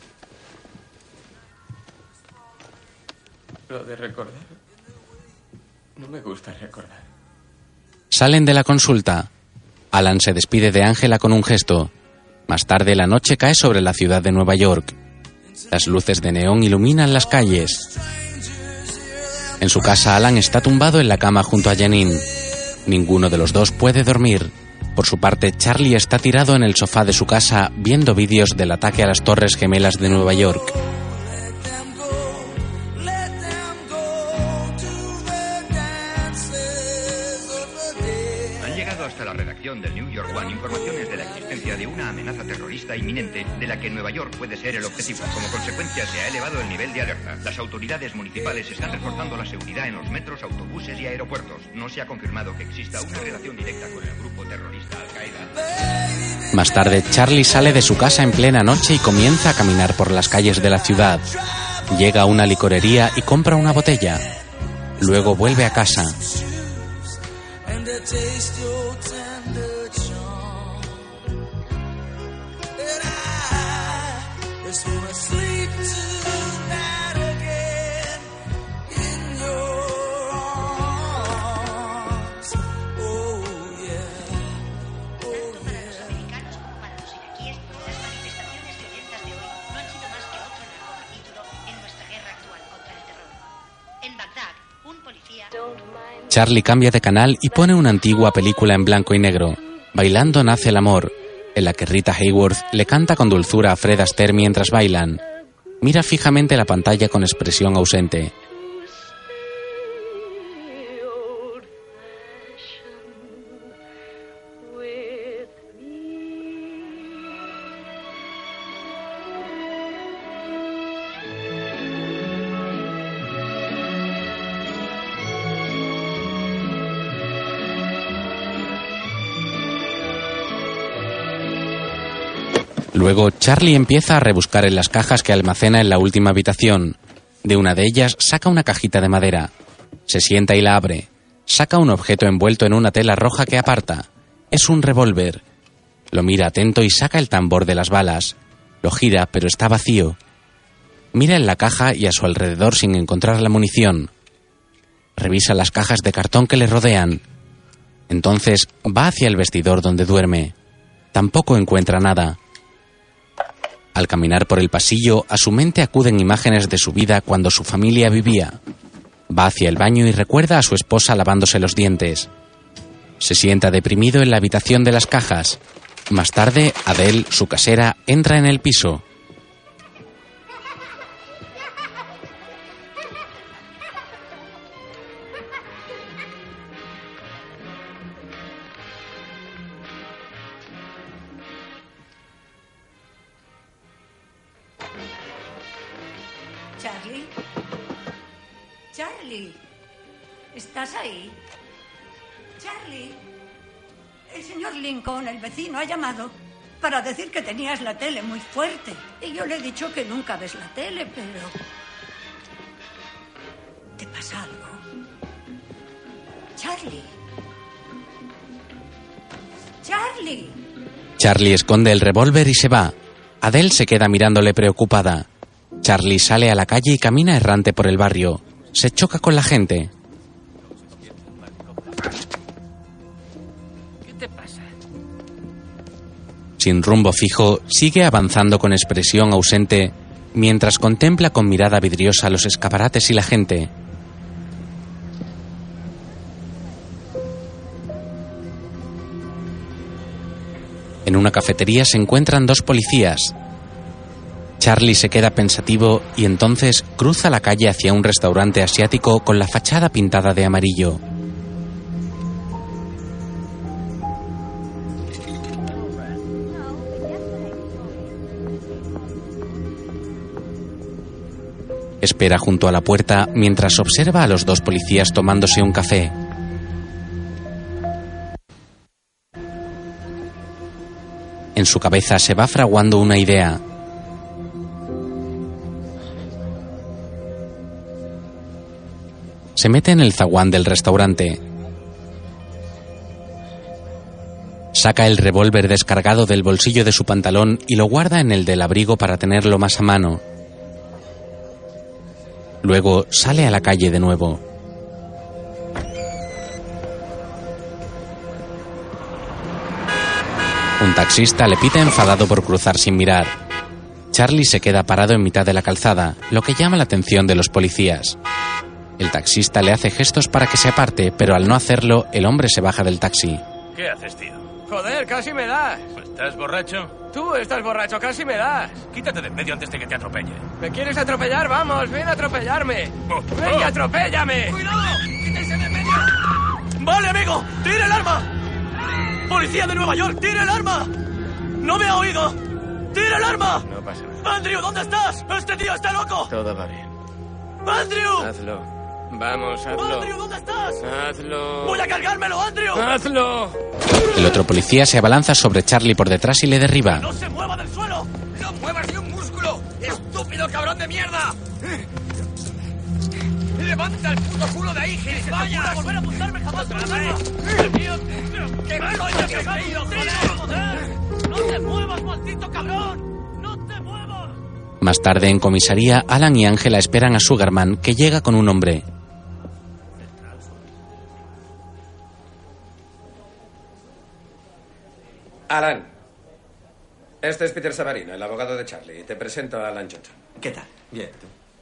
Lo de recordar. No me gusta recordar. Salen de la consulta. Alan se despide de Ángela con un gesto. Más tarde la noche cae sobre la ciudad de Nueva York. Las luces de neón iluminan las calles. En su casa Alan está tumbado en la cama junto a Janine. Ninguno de los dos puede dormir. Por su parte, Charlie está tirado en el sofá de su casa viendo vídeos del ataque a las Torres Gemelas de Nueva York. Inminente de la que Nueva York puede ser el objetivo. Como consecuencia, se ha elevado el nivel de alerta. Las autoridades municipales están reforzando la seguridad en los metros, autobuses y aeropuertos. No se ha confirmado que exista una relación directa con el grupo terrorista Al-Qaeda. Más tarde, Charlie sale de su casa en plena noche y comienza a caminar por las calles de la ciudad. Llega a una licorería y compra una botella. Luego vuelve a casa. Charlie cambia de canal y pone una antigua película en blanco y negro. Bailando nace el amor, en la que Rita Hayworth le canta con dulzura a Fred Astaire mientras bailan. Mira fijamente la pantalla con expresión ausente. Luego, Charlie empieza a rebuscar en las cajas que almacena en la última habitación. De una de ellas saca una cajita de madera. Se sienta y la abre. Saca un objeto envuelto en una tela roja que aparta. Es un revólver. Lo mira atento y saca el tambor de las balas. Lo gira, pero está vacío. Mira en la caja y a su alrededor sin encontrar la munición. Revisa las cajas de cartón que le rodean. Entonces va hacia el vestidor donde duerme. Tampoco encuentra nada. Al caminar por el pasillo, a su mente acuden imágenes de su vida cuando su familia vivía. Va hacia el baño y recuerda a su esposa lavándose los dientes. Se sienta deprimido en la habitación de las cajas. Más tarde, Adele, su casera, entra en el piso. ¿Estás ahí? Charlie. El señor Lincoln, el vecino, ha llamado para decir que tenías la tele muy fuerte. Y yo le he dicho que nunca ves la tele, pero... ¿Te pasa algo? Charlie. Charlie. Charlie esconde el revólver y se va. Adele se queda mirándole preocupada. Charlie sale a la calle y camina errante por el barrio. Se choca con la gente. ¿Qué te pasa? Sin rumbo fijo, sigue avanzando con expresión ausente mientras contempla con mirada vidriosa los escaparates y la gente. En una cafetería se encuentran dos policías. Charlie se queda pensativo y entonces cruza la calle hacia un restaurante asiático con la fachada pintada de amarillo. Espera junto a la puerta mientras observa a los dos policías tomándose un café. En su cabeza se va fraguando una idea. Se mete en el zaguán del restaurante. Saca el revólver descargado del bolsillo de su pantalón y lo guarda en el del abrigo para tenerlo más a mano. Luego sale a la calle de nuevo. Un taxista le pita enfadado por cruzar sin mirar. Charlie se queda parado en mitad de la calzada, lo que llama la atención de los policías. El taxista le hace gestos para que se aparte, pero al no hacerlo, el hombre se baja del taxi. ¿Qué haces, tío? Joder, casi me das. ¿Estás borracho? Tú estás borracho, casi me das. Quítate de en medio antes de que te atropelle. ¿Me quieres atropellar? Vamos, ven a atropellarme. ¡Ven y atropéllame! ¡Cuidado! ¡Quítese de en medio! ¡Vale, amigo! ¡Tira el arma! ¡Policía de Nueva York! ¡Tira el arma! ¡No me ha oído! ¡Tira el arma! No pasa nada. ¡Andrew, ¿dónde estás? ¡Este tío está loco! Todo va bien. ¡Andrew! Hazlo. Vamos, hazlo. ¡Andrew, ¿dónde estás? Hazlo. ¡Voy a cargármelo, Andrew! ¡Hazlo! El otro policía se abalanza sobre Charlie por detrás y le derriba. ¡No se mueva del suelo! ¡No muevas ni un músculo! ¡Estúpido cabrón de mierda! ¡Levanta el puto culo de ahí, gilipollas! volver a apuntarme jamás ¡Otra vez! ¡Qué ¡Soy coño que que caído, joder! ¡No te muevas, maldito cabrón! ¡No te muevas! Más tarde en comisaría, Alan y Angela esperan a Sugarman, que llega con un hombre. Alan. Este es Peter Savarino, el abogado de Charlie. Te presento a Alan Johnson. ¿Qué tal? Bien.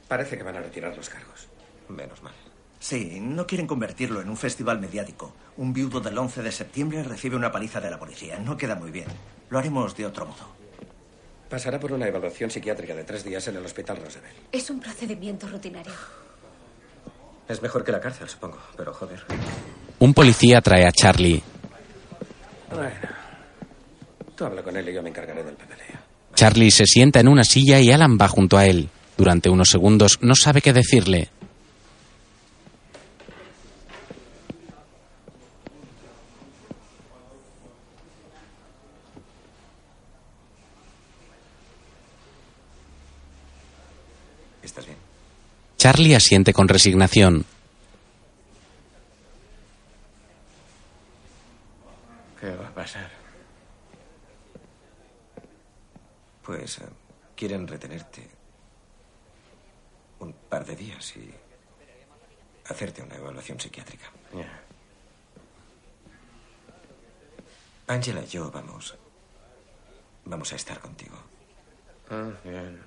Parece que van a retirar los cargos. Menos mal. Sí, no quieren convertirlo en un festival mediático. Un viudo del 11 de septiembre recibe una paliza de la policía. No queda muy bien. Lo haremos de otro modo. Pasará por una evaluación psiquiátrica de tres días en el Hospital Roosevelt. Es un procedimiento rutinario. Es mejor que la cárcel, supongo, pero joder. Un policía trae a Charlie. Bueno. Tú habla con él y yo me encargaré del papeleo. Charlie se sienta en una silla y Alan va junto a él. Durante unos segundos no sabe qué decirle. ¿Estás bien? Charlie asiente con resignación. ¿Qué va a pasar? Pues quieren retenerte un par de días y hacerte una evaluación psiquiátrica. Ya. Angela y yo vamos. Vamos a estar contigo. Ah, bien.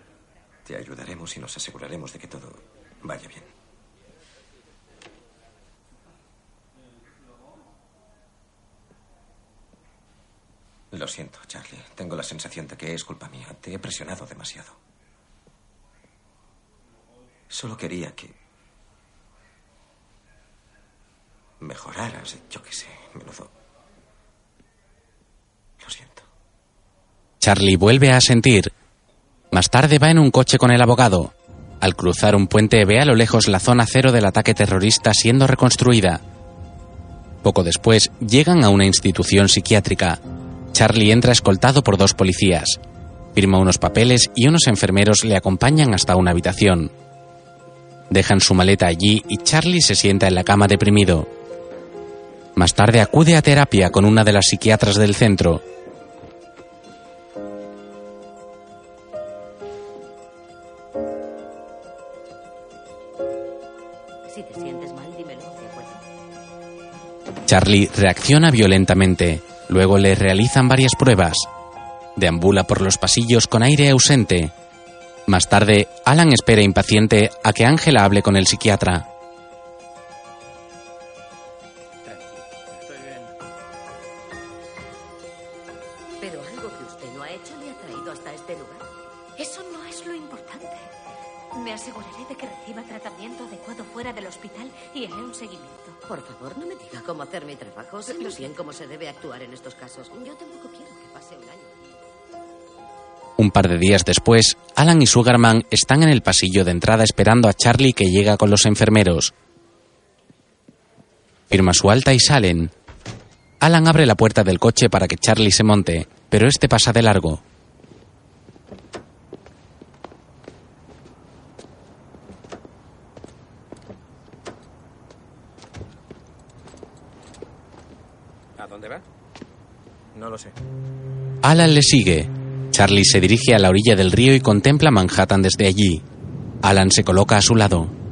Te ayudaremos y nos aseguraremos de que todo vaya bien. Lo siento, Charlie. Tengo la sensación de que es culpa mía. Te he presionado demasiado. Solo quería que mejoraras, yo qué sé, menudo. Lo siento. Charlie vuelve a sentir. Más tarde va en un coche con el abogado. Al cruzar un puente ve a lo lejos la zona cero del ataque terrorista siendo reconstruida. Poco después llegan a una institución psiquiátrica. Charlie entra escoltado por dos policías. Firma unos papeles y unos enfermeros le acompañan hasta una habitación. Dejan su maleta allí y Charlie se sienta en la cama deprimido. Más tarde acude a terapia con una de las psiquiatras del centro. Si te sientes mal, dímelo, ¿de acuerdo? Charlie reacciona violentamente. Luego le realizan varias pruebas. Deambula por los pasillos con aire ausente. Más tarde, Alan espera impaciente a que Ángela hable con el psiquiatra. Pero algo que usted no ha hecho le ha traído hasta este lugar. Eso no es lo importante. Me aseguraré de que reciba tratamiento adecuado fuera del hospital y haré un seguimiento. Por favor, no me diga cómo hacer mi trabajo. Bien cómo se debe actuar en estos casos. Yo tampoco quiero que pase un año. Un par de días después, Alan y Sugarman están en el pasillo de entrada esperando a Charlie que llega con los enfermeros. Firma su alta y salen. Alan abre la puerta del coche para que Charlie se monte, pero este pasa de largo. ¿A dónde va? No lo sé. Alan le sigue. Charlie se dirige a la orilla del río y contempla Manhattan desde allí. Alan se coloca a su lado.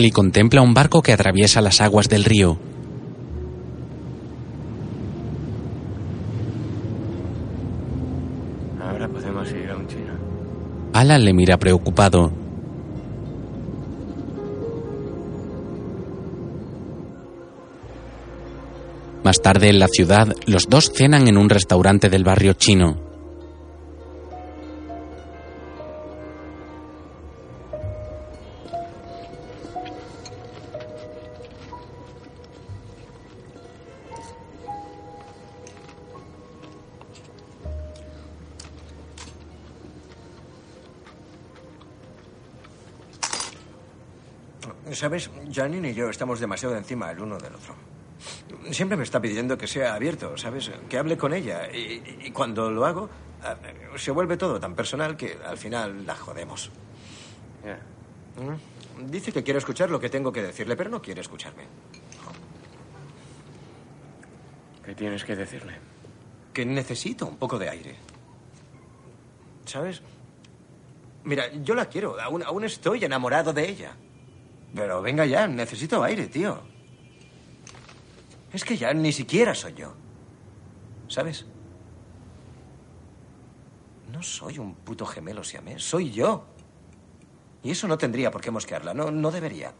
Charlie contempla un barco que atraviesa las aguas del río. Ahora podemos ir a un chino. Alan le mira preocupado. Más tarde en la ciudad, los dos cenan en un restaurante del barrio chino. Janine y yo estamos demasiado encima el uno del otro. Siempre me está pidiendo que sea abierto, ¿sabes? Que hable con ella. Y, y cuando lo hago, eh, se vuelve todo tan personal que al final la jodemos. Dice que quiere escuchar lo que tengo que decirle, pero no quiere escucharme. ¿Qué tienes que decirle? Que necesito un poco de aire. ¿Sabes? Mira, yo la quiero. Aún, aún estoy enamorado de ella. Pero venga ya, necesito aire, tío. Es que ya ni siquiera soy yo. ¿Sabes? No soy un puto gemelo siamés, soy yo. Y eso no tendría por qué mosquearla, no, no debería.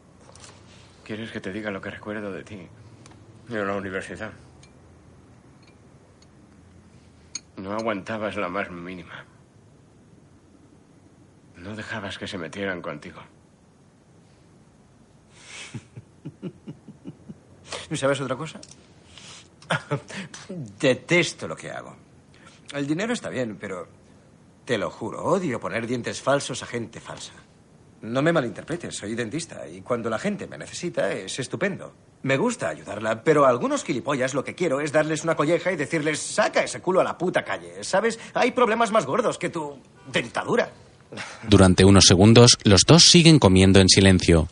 ¿Quieres que te diga lo que recuerdo de ti? En la universidad. No aguantabas la más mínima. No dejabas que se metieran contigo. ¿Sabes otra cosa? [laughs] Detesto lo que hago. El dinero está bien, pero te lo juro, odio poner dientes falsos a gente falsa. No me malinterpretes, soy dentista y cuando la gente me necesita es estupendo. Me gusta ayudarla, pero a algunos gilipollas lo que quiero es darles una colleja y decirles, saca ese culo a la puta calle. ¿Sabes? Hay problemas más gordos que tu dentadura. Durante unos segundos, los dos siguen comiendo en silencio.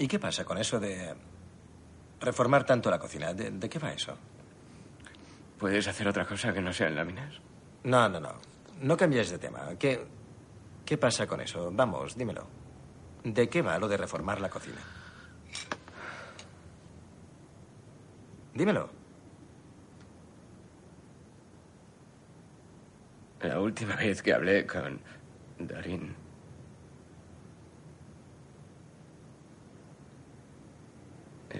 ¿Y qué pasa con eso de reformar tanto la cocina? ¿De, de qué va eso? ¿Puedes hacer otra cosa que no sean láminas? No, no, no. No cambies de tema. ¿Qué, ¿Qué pasa con eso? Vamos, dímelo. ¿De qué va lo de reformar la cocina? Dímelo. La última vez que hablé con Darín.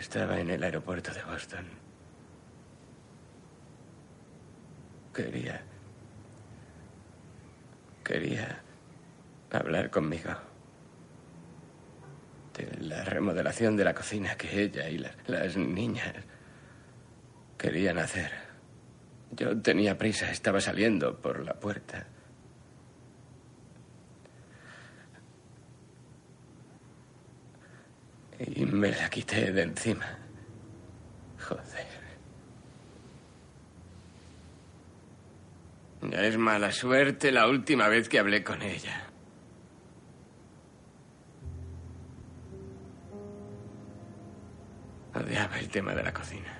Estaba en el aeropuerto de Boston. Quería. Quería hablar conmigo. De la remodelación de la cocina que ella y la- las niñas querían hacer. Yo tenía prisa, estaba saliendo por la puerta. Y me la quité de encima. Joder. Ya es mala suerte la última vez que hablé con ella. tema de la cocina.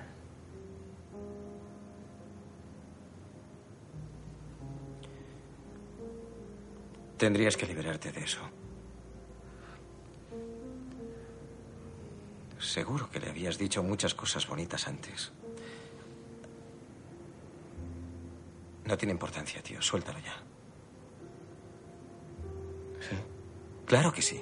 Tendrías que liberarte de eso. Seguro que le habías dicho muchas cosas bonitas antes. No tiene importancia, tío. Suéltalo ya. ¿Sí? Claro que sí.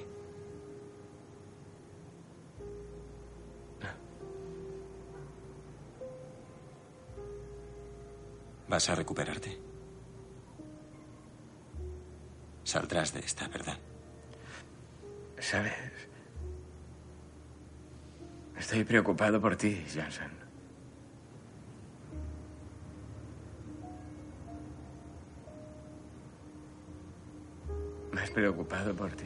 ¿Vas a recuperarte? Saldrás de esta, ¿verdad? ¿Sabes? Estoy preocupado por ti, Johnson. Más preocupado por ti.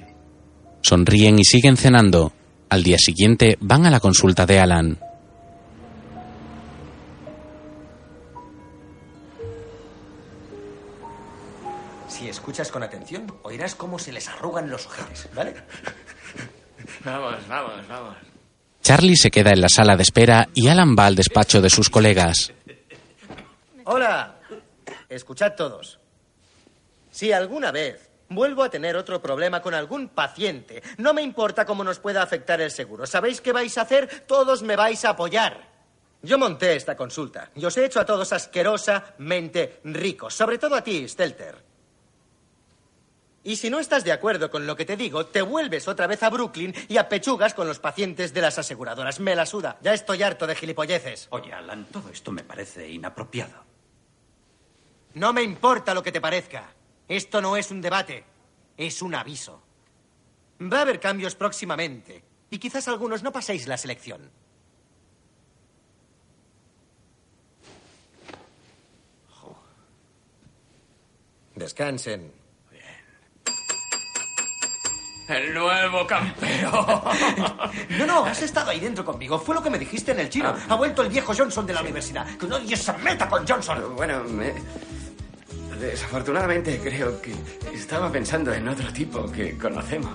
Sonríen y siguen cenando. Al día siguiente van a la consulta de Alan. Si escuchas con atención, oirás cómo se les arrugan los ojetes, ¿vale? Vamos, vamos, vamos. Charlie se queda en la sala de espera y Alan va al despacho de sus colegas. Hola. Escuchad todos. Si alguna vez vuelvo a tener otro problema con algún paciente, no me importa cómo nos pueda afectar el seguro. ¿Sabéis qué vais a hacer? Todos me vais a apoyar. Yo monté esta consulta y os he hecho a todos asquerosamente ricos, sobre todo a ti, Stelter. Y si no estás de acuerdo con lo que te digo, te vuelves otra vez a Brooklyn y apechugas con los pacientes de las aseguradoras. Me la suda. Ya estoy harto de gilipolleces. Oye, Alan, todo esto me parece inapropiado. No me importa lo que te parezca. Esto no es un debate, es un aviso. Va a haber cambios próximamente y quizás algunos no paséis la selección. Descansen. El nuevo campeón. [laughs] No, no, has estado ahí dentro conmigo. Fue lo que me dijiste en el chino. Ha vuelto el viejo Johnson de la universidad. Que nadie se meta con Johnson. Bueno, me- desafortunadamente creo que estaba pensando en otro tipo que conocemos.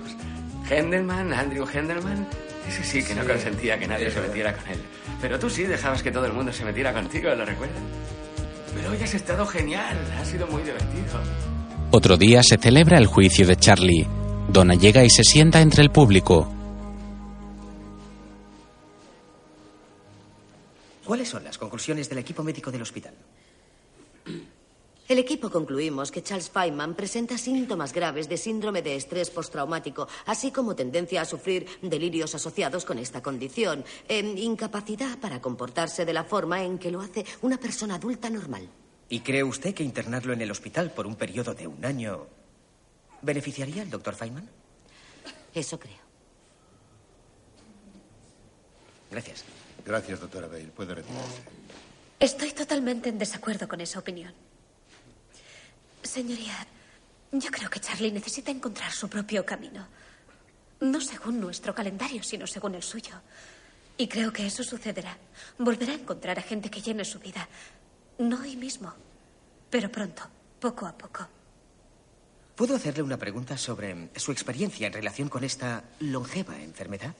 Hendelman, Andrew Hendelman. Ese sí que no Sí. consentía que nadie Es se metiera con él. Pero tú sí dejabas que todo el mundo se metiera contigo, ¿lo recuerdas? Pero hoy has estado genial. Ha sido muy divertido. Otro día se celebra el juicio de Charlie. Donna llega y se sienta entre el público. ¿Cuáles son las conclusiones del equipo médico del hospital? El equipo concluimos que Charles Feynman presenta síntomas graves de síndrome de estrés postraumático, así como tendencia a sufrir delirios asociados con esta condición, e incapacidad para comportarse de la forma en que lo hace una persona adulta normal. ¿Y cree usted que internarlo en el hospital por un periodo de un año beneficiaría al doctor Feynman? Eso creo. Gracias. Gracias, doctora Bale. Puede retirarse. Estoy totalmente en desacuerdo con esa opinión. Señoría, yo creo que Charlie necesita encontrar su propio camino. No según nuestro calendario, sino según el suyo. Y creo que eso sucederá. Volverá a encontrar a gente que llene su vida. No hoy mismo, pero pronto, poco a poco. ¿Puedo hacerle una pregunta sobre su experiencia en relación con esta longeva enfermedad?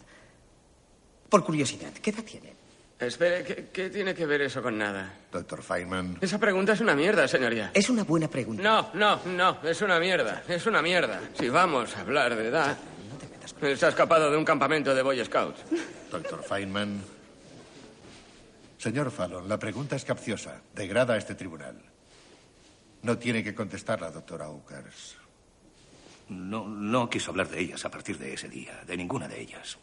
Por curiosidad, ¿qué edad tiene? Espere, ¿qué, qué tiene que ver eso con nada? Doctor Feynman. Esa pregunta es una mierda, señoría. Es una buena pregunta. No, no, no, es una mierda, es una mierda. Si vamos a hablar de edad... Él se ha escapado de un campamento de Boy Scouts. Doctor Feynman. Señor Fallon, la pregunta es capciosa. Degrada a este tribunal. No tiene que contestarla, doctora Oakers. No, quiso hablar de ellas a partir de ese día, de ninguna de ellas.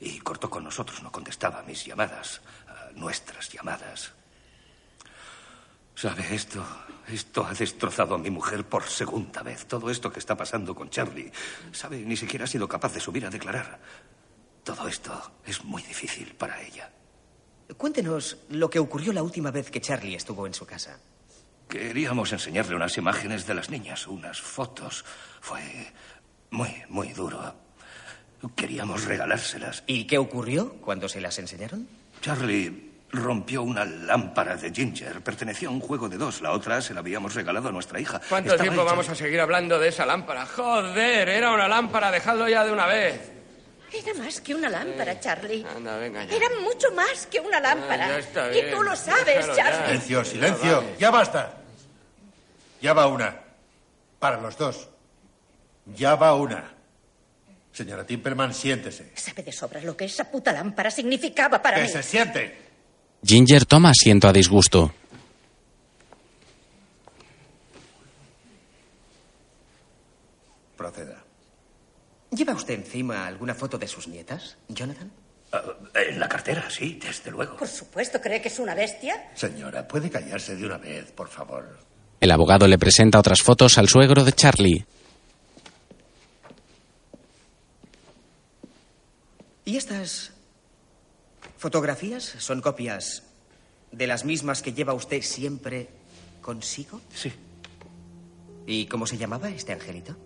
Y cortó con nosotros, no contestaba a mis llamadas, a nuestras llamadas. ¿Sabe esto? Esto ha destrozado a mi mujer por segunda vez. Todo esto que está pasando con Charlie. ¿Sabe? Ni siquiera ha sido capaz de subir a declarar. Todo esto es muy difícil para ella. Cuéntenos lo que ocurrió la última vez que Charlie estuvo en su casa. Queríamos enseñarle unas imágenes de las niñas, unas fotos. Fue muy, muy duro. Queríamos regalárselas. ¿Y qué ocurrió cuando se las enseñaron? Charlie rompió una lámpara de Ginger. Pertenecía a un juego de dos. La otra se la habíamos regalado a nuestra hija. ¿Cuánto Estaba tiempo hecha- vamos a seguir hablando de esa lámpara? Joder, era una lámpara, dejadlo ya de una vez. Era más que una lámpara, Charlie. Anda, venga ya. Era mucho más que una lámpara. Ah, ya está y tú lo sabes, Déjalo ya. Charlie. Silencio, silencio. Ya basta. Ya va una. Para los dos. Ya va una. Señora Timperman, siéntese. Sabe de sobra lo que esa puta lámpara significaba para Que mí. se siente. Ginger toma asiento a disgusto. Proceda. ¿Lleva usted encima alguna foto de sus nietas, Jonathan? en la cartera, sí, desde luego. Por supuesto, ¿cree que es una bestia? Señora, ¿puede callarse de una vez, por favor? El abogado le presenta otras fotos al suegro de Charlie. ¿Y estas fotografías son copias de las mismas que lleva usted siempre consigo? Sí. ¿Y cómo se llamaba este angelito?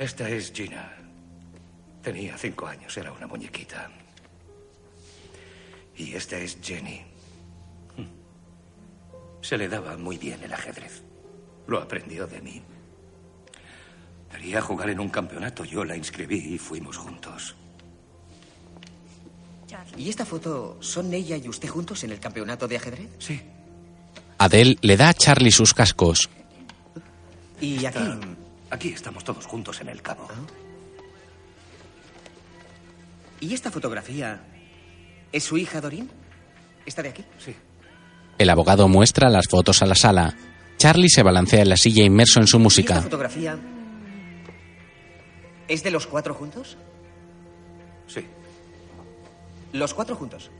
Esta es Gina. Tenía cinco años, era una muñequita. Y esta es Jenny. Se le daba muy bien el ajedrez. Lo aprendió de mí. Quería jugar en un campeonato. Yo la inscribí y fuimos juntos. ¿Y esta foto son ella y usted juntos en el campeonato de ajedrez? Sí. Adele le da a Charlie sus cascos. Y aquí. Aquí estamos todos juntos en el cabo. ¿Y esta fotografía es su hija Dorin? ¿Está de aquí? Sí. El abogado muestra las fotos a la sala. Charlie se balancea en la silla inmerso en su ¿Y esta música. fotografía es de los cuatro juntos? Sí. Los cuatro juntos.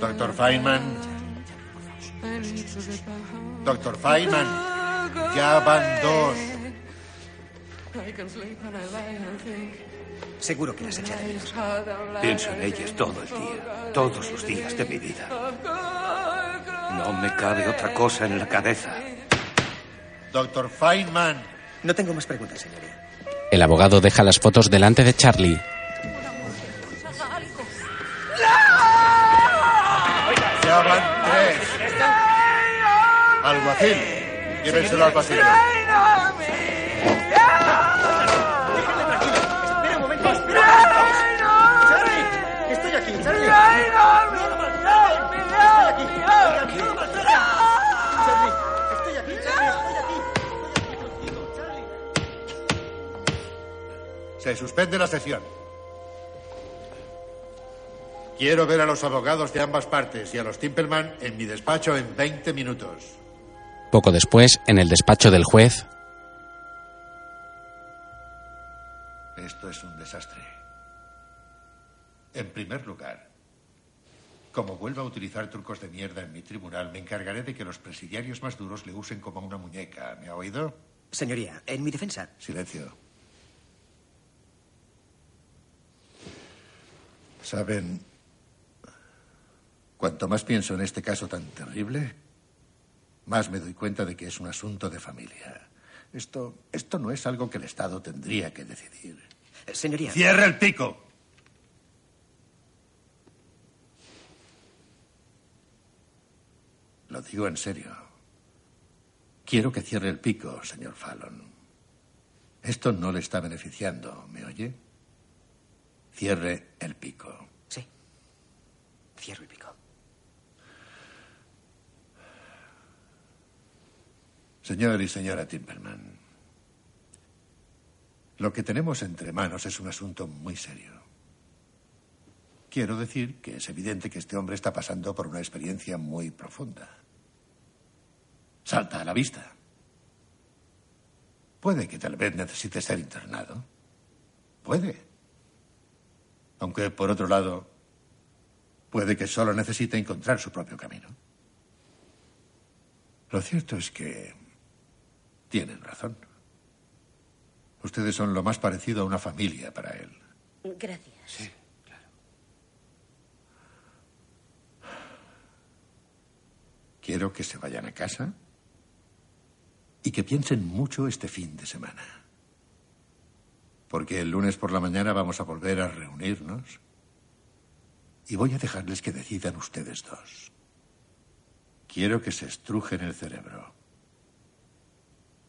Doctor Feynman. Doctor Feynman. Ya van dos. Seguro que las echa de menos. Pienso en ellas todo el día, todos los días de mi vida. No me cabe otra cosa en la cabeza. Doctor Feynman. No tengo más preguntas, señoría. El abogado deja las fotos delante de Charlie. Alguacil. Llévenselo al pasillo. Espera un momento, espera un momento. Charlie, que estoy aquí, Charlie. No. Estoy aquí. No. Charlie, estoy aquí, Charlie, estoy aquí. Charlie. Se suspende la sesión. Quiero ver a los abogados de ambas partes y a los Timpelman en mi despacho en 20 minutos. Poco después, en el despacho del juez, Esto es un desastre. En primer lugar, como vuelva a utilizar trucos de mierda en mi tribunal, me encargaré de que los presidiarios más duros le usen como una muñeca. ¿Me ha oído? Señoría, en mi defensa. Silencio. Saben, cuanto más pienso en este caso tan terrible, más me doy cuenta de que es un asunto de familia. Esto, esto no es algo que el Estado tendría que decidir. Señoría. ¡Cierra el pico! Lo digo en serio. Quiero que cierre el pico, señor Fallon. Esto no le está beneficiando, ¿me oye? Cierre el pico. Sí. Cierro el pico. Señor y señora Timperman, lo que tenemos entre manos es un asunto muy serio. Quiero decir que es evidente que este hombre está pasando por una experiencia muy profunda. Salta a la vista. Puede que tal vez necesite ser internado. Puede. Aunque, por otro lado, puede que solo necesite encontrar su propio camino. Lo cierto es que tienen razón. Ustedes son lo más parecido a una familia para él. Gracias. Sí. Quiero que se vayan a casa y que piensen mucho este fin de semana. Porque el lunes por la mañana vamos a volver a reunirnos y voy a dejarles que decidan ustedes dos. Quiero que se estrujen el cerebro.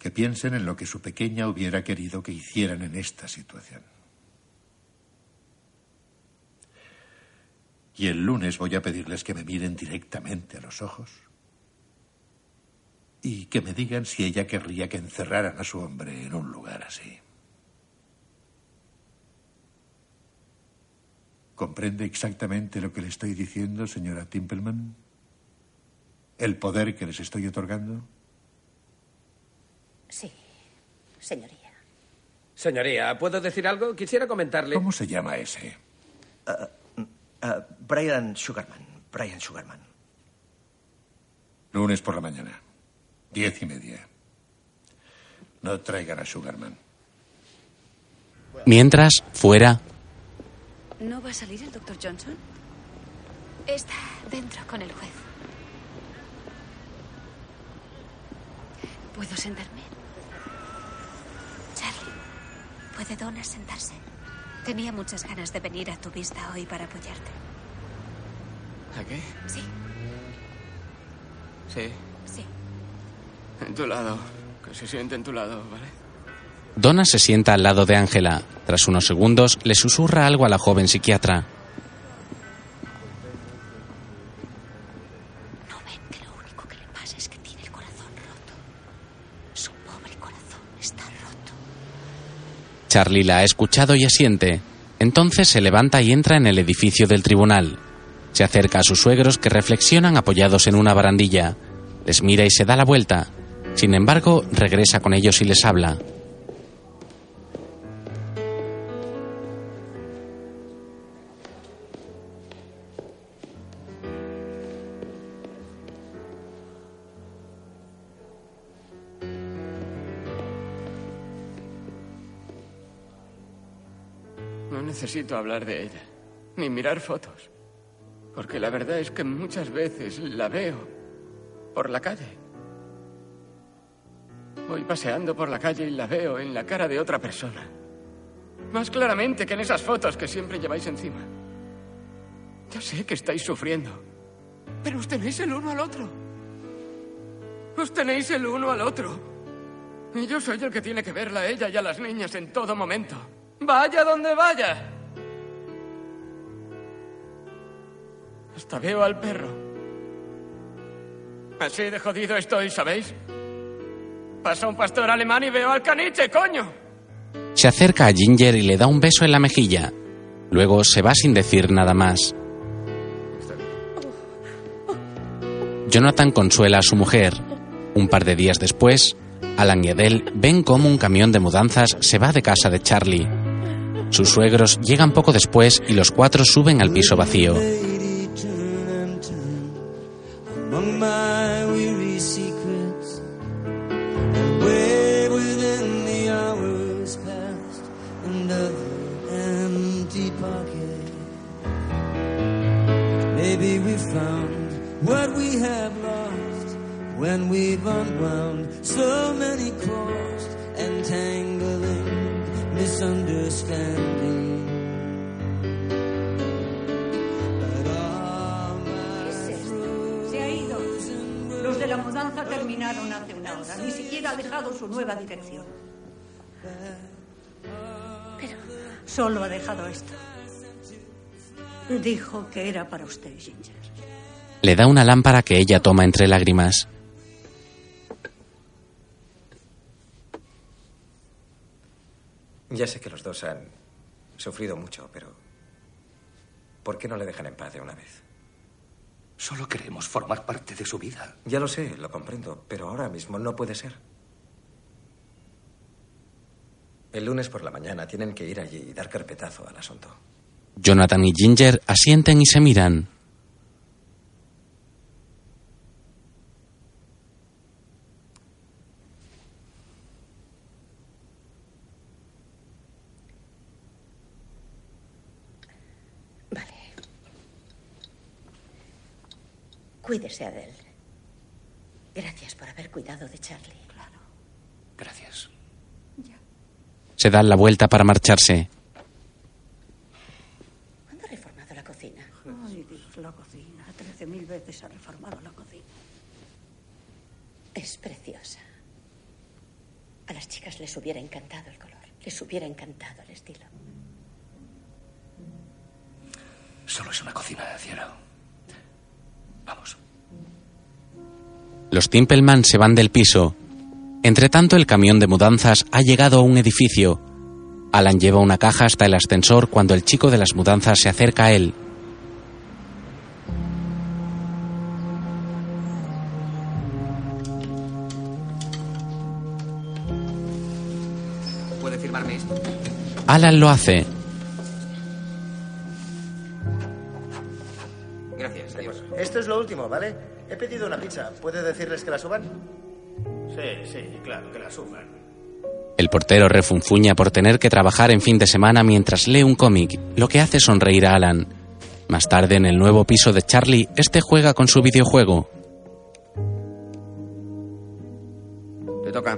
Que piensen en lo que su pequeña hubiera querido que hicieran en esta situación. Y el lunes voy a pedirles que me miren directamente a los ojos y que me digan si ella querría que encerraran a su hombre en un lugar así. ¿Comprende exactamente lo que le estoy diciendo, señora Timpleman? ¿El poder que les estoy otorgando? Sí, señoría. Señoría, ¿puedo decir algo? Quisiera comentarle. ¿Cómo se llama ese? Ah, Brian Sugarman. Brian Sugarman. Lunes por la mañana. Diez y media. No traigan a Sugarman. Mientras, fuera, ¿No va a salir el doctor Johnson? Está dentro con el juez. ¿Puedo sentarme? ¿Puede Donna sentarse? Tenía muchas ganas de venir a tu vista hoy para apoyarte. ¿A qué? Sí, Sí. sí. En tu lado. Que se siente en tu lado, ¿vale? Donna se sienta al lado de Angela. Tras unos segundos, le susurra algo a la joven psiquiatra. Charlie la ha escuchado y asiente. Entonces se levanta y entra en el edificio del tribunal. Se acerca a sus suegros que reflexionan apoyados en una barandilla. Les mira y se da la vuelta. Sin embargo, regresa con ellos y les habla. Necesito hablar de ella, ni mirar fotos. Porque la verdad es que muchas veces la veo por la calle. Voy paseando por la calle y la veo en la cara de otra persona. Más claramente que en esas fotos que siempre lleváis encima. Ya sé que estáis sufriendo, pero os tenéis el uno al otro. Os tenéis el uno al otro. Y yo soy el que tiene que verla a ella y a las niñas en todo momento. Vaya donde vaya. Hasta veo al perro. Así de jodido estoy, ¿sabéis? Pasa un pastor alemán y veo al caniche, coño. Se acerca a Ginger y le da un beso en la mejilla. Luego se va sin decir nada más. Jonathan consuela a su mujer. Un par de días después, Alan y Adele ven cómo un camión de mudanzas se va de casa de Charlie. Sus suegros llegan poco después y los cuatro suben al piso vacío. Ha dejado su nueva dirección. Pero solo ha dejado esto. Dijo que era para usted, Ginger. Le da una lámpara que ella toma entre lágrimas. Ya sé que los dos han sufrido mucho, pero ¿por qué no le dejan en paz de una vez? Solo queremos formar parte de su vida. Ya lo sé, lo comprendo, pero ahora mismo no puede ser. El lunes por la mañana tienen que ir allí y dar carpetazo al asunto. Jonathan y Ginger asienten y se miran. Cuídese, Adele. Gracias por haber cuidado de Charlie. Gracias. Se dan la vuelta para marcharse. ¿Cuándo ha reformado la cocina? Ay, Dios, la cocina. Trece mil veces ha reformado la cocina. Es preciosa. A las chicas les hubiera encantado el color. Les hubiera encantado el estilo. Solo es una cocina, cielo. Vamos. Los Timpelman se van del piso. Entre tanto, el camión de mudanzas ha llegado a un edificio. Alan lleva una caja hasta el ascensor cuando el chico de las mudanzas se acerca a él. ¿Puede firmarme esto? Alan lo hace. Gracias, adiós. Esto es lo último, ¿vale? He pedido una pizza. ¿Puede decirles que la suban? Sí, sí, claro, que la suban. El portero refunfuña por tener que trabajar en fin de semana mientras lee un cómic, lo que hace sonreír a Alan. Más tarde, en el nuevo piso de Charlie, este juega con su videojuego. Te toca.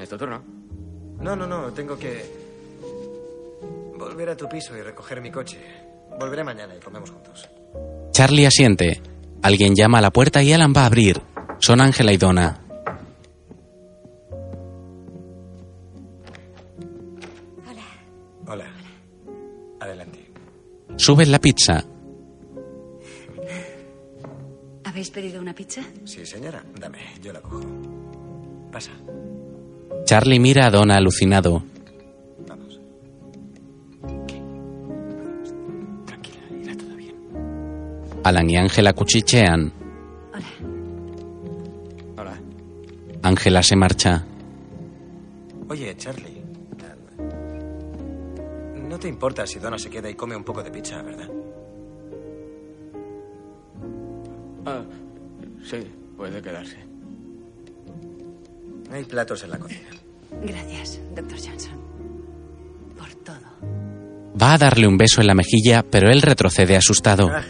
Es tu turno. No, no, no, tengo que volver a tu piso y recoger mi coche. Volveré mañana y comemos juntos. Charlie asiente. Alguien llama a la puerta y Alan va a abrir. Son Ángela y Donna. Hola. Adelante. Suben la pizza. ¿Habéis pedido una pizza? Sí, señora. Dame, yo la cojo. Pasa. Charlie mira a Donna alucinado. Alan y Ángela cuchichean. Hola. Ángela se marcha. Oye, Charlie. No te importa si Donna se queda y come un poco de pizza, ¿verdad? Ah, sí, puede quedarse. Hay platos en la cocina. Gracias, doctor Johnson. Por todo. Va a darle un beso en la mejilla, pero él retrocede asustado. Ah,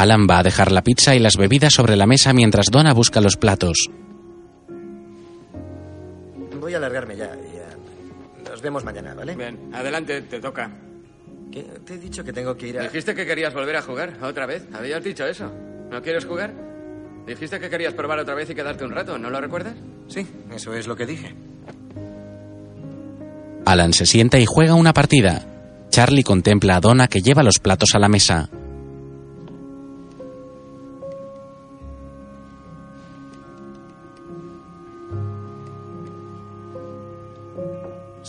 Alan va a dejar la pizza y las bebidas sobre la mesa mientras Donna busca los platos. Voy a alargarme ya y ah, nos vemos mañana, ¿vale? Bien, adelante, te toca. ¿Qué? Te he dicho que tengo que ir a... Dijiste que querías volver a jugar otra vez. ¿Habías dicho eso? ¿No quieres jugar? Dijiste que querías probar otra vez y quedarte un rato, ¿no lo recuerdas? Sí, eso es lo que dije. Alan se sienta y juega una partida. Charlie contempla a Donna que lleva los platos a la mesa.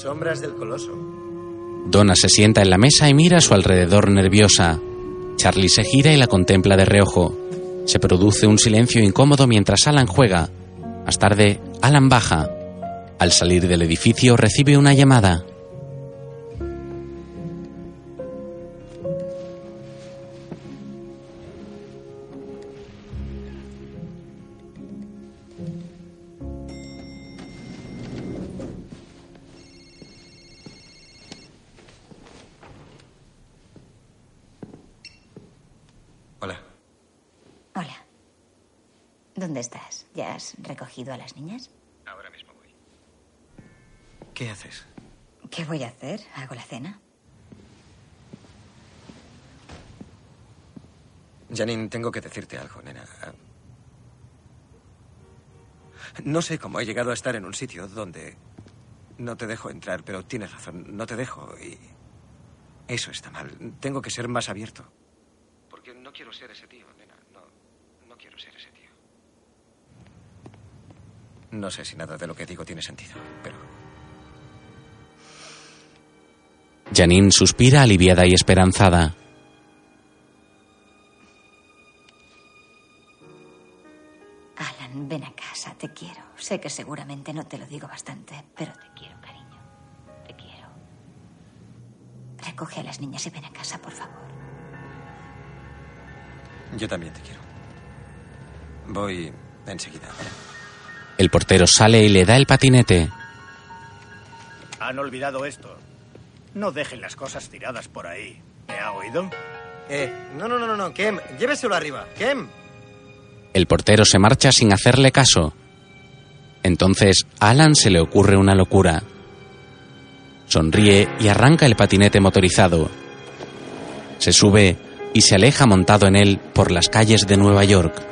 Sombras del coloso. Donna se sienta en la mesa y mira a su alrededor nerviosa. Charlie se gira y la contempla de reojo. Se produce un silencio incómodo mientras Alan juega. Más tarde, Alan baja. Al salir del edificio recibe una llamada. ¿Dónde estás? ¿Ya has recogido a las niñas? Ahora mismo voy. ¿Qué haces? ¿Qué voy a hacer? ¿Hago la cena? Janine, tengo que decirte algo, nena. No sé cómo he llegado a estar en un sitio donde no te dejo entrar, pero tienes razón, no te dejo y eso está mal. Tengo que ser más abierto. Porque no quiero ser ese tío, nena. No, no quiero ser ese tío. No sé si nada de lo que digo tiene sentido, pero Janine suspira aliviada y esperanzada. Alan, ven a casa, te quiero. Sé que seguramente no te lo digo bastante, pero te quiero, cariño. Te quiero. Recoge a las niñas y ven a casa, por favor. yo también te quiero. Voy enseguida, ¿vale? El portero sale y le da el patinete. Han olvidado esto. No dejen las cosas tiradas por ahí. ¿Me ha oído? Eh, no, no, no, no, no, Kem, lléveselo arriba, Kem. El portero se marcha sin hacerle caso. Entonces a Alan se le ocurre una locura. Sonríe y arranca el patinete motorizado. Se sube y se aleja montado en él por las calles de Nueva York.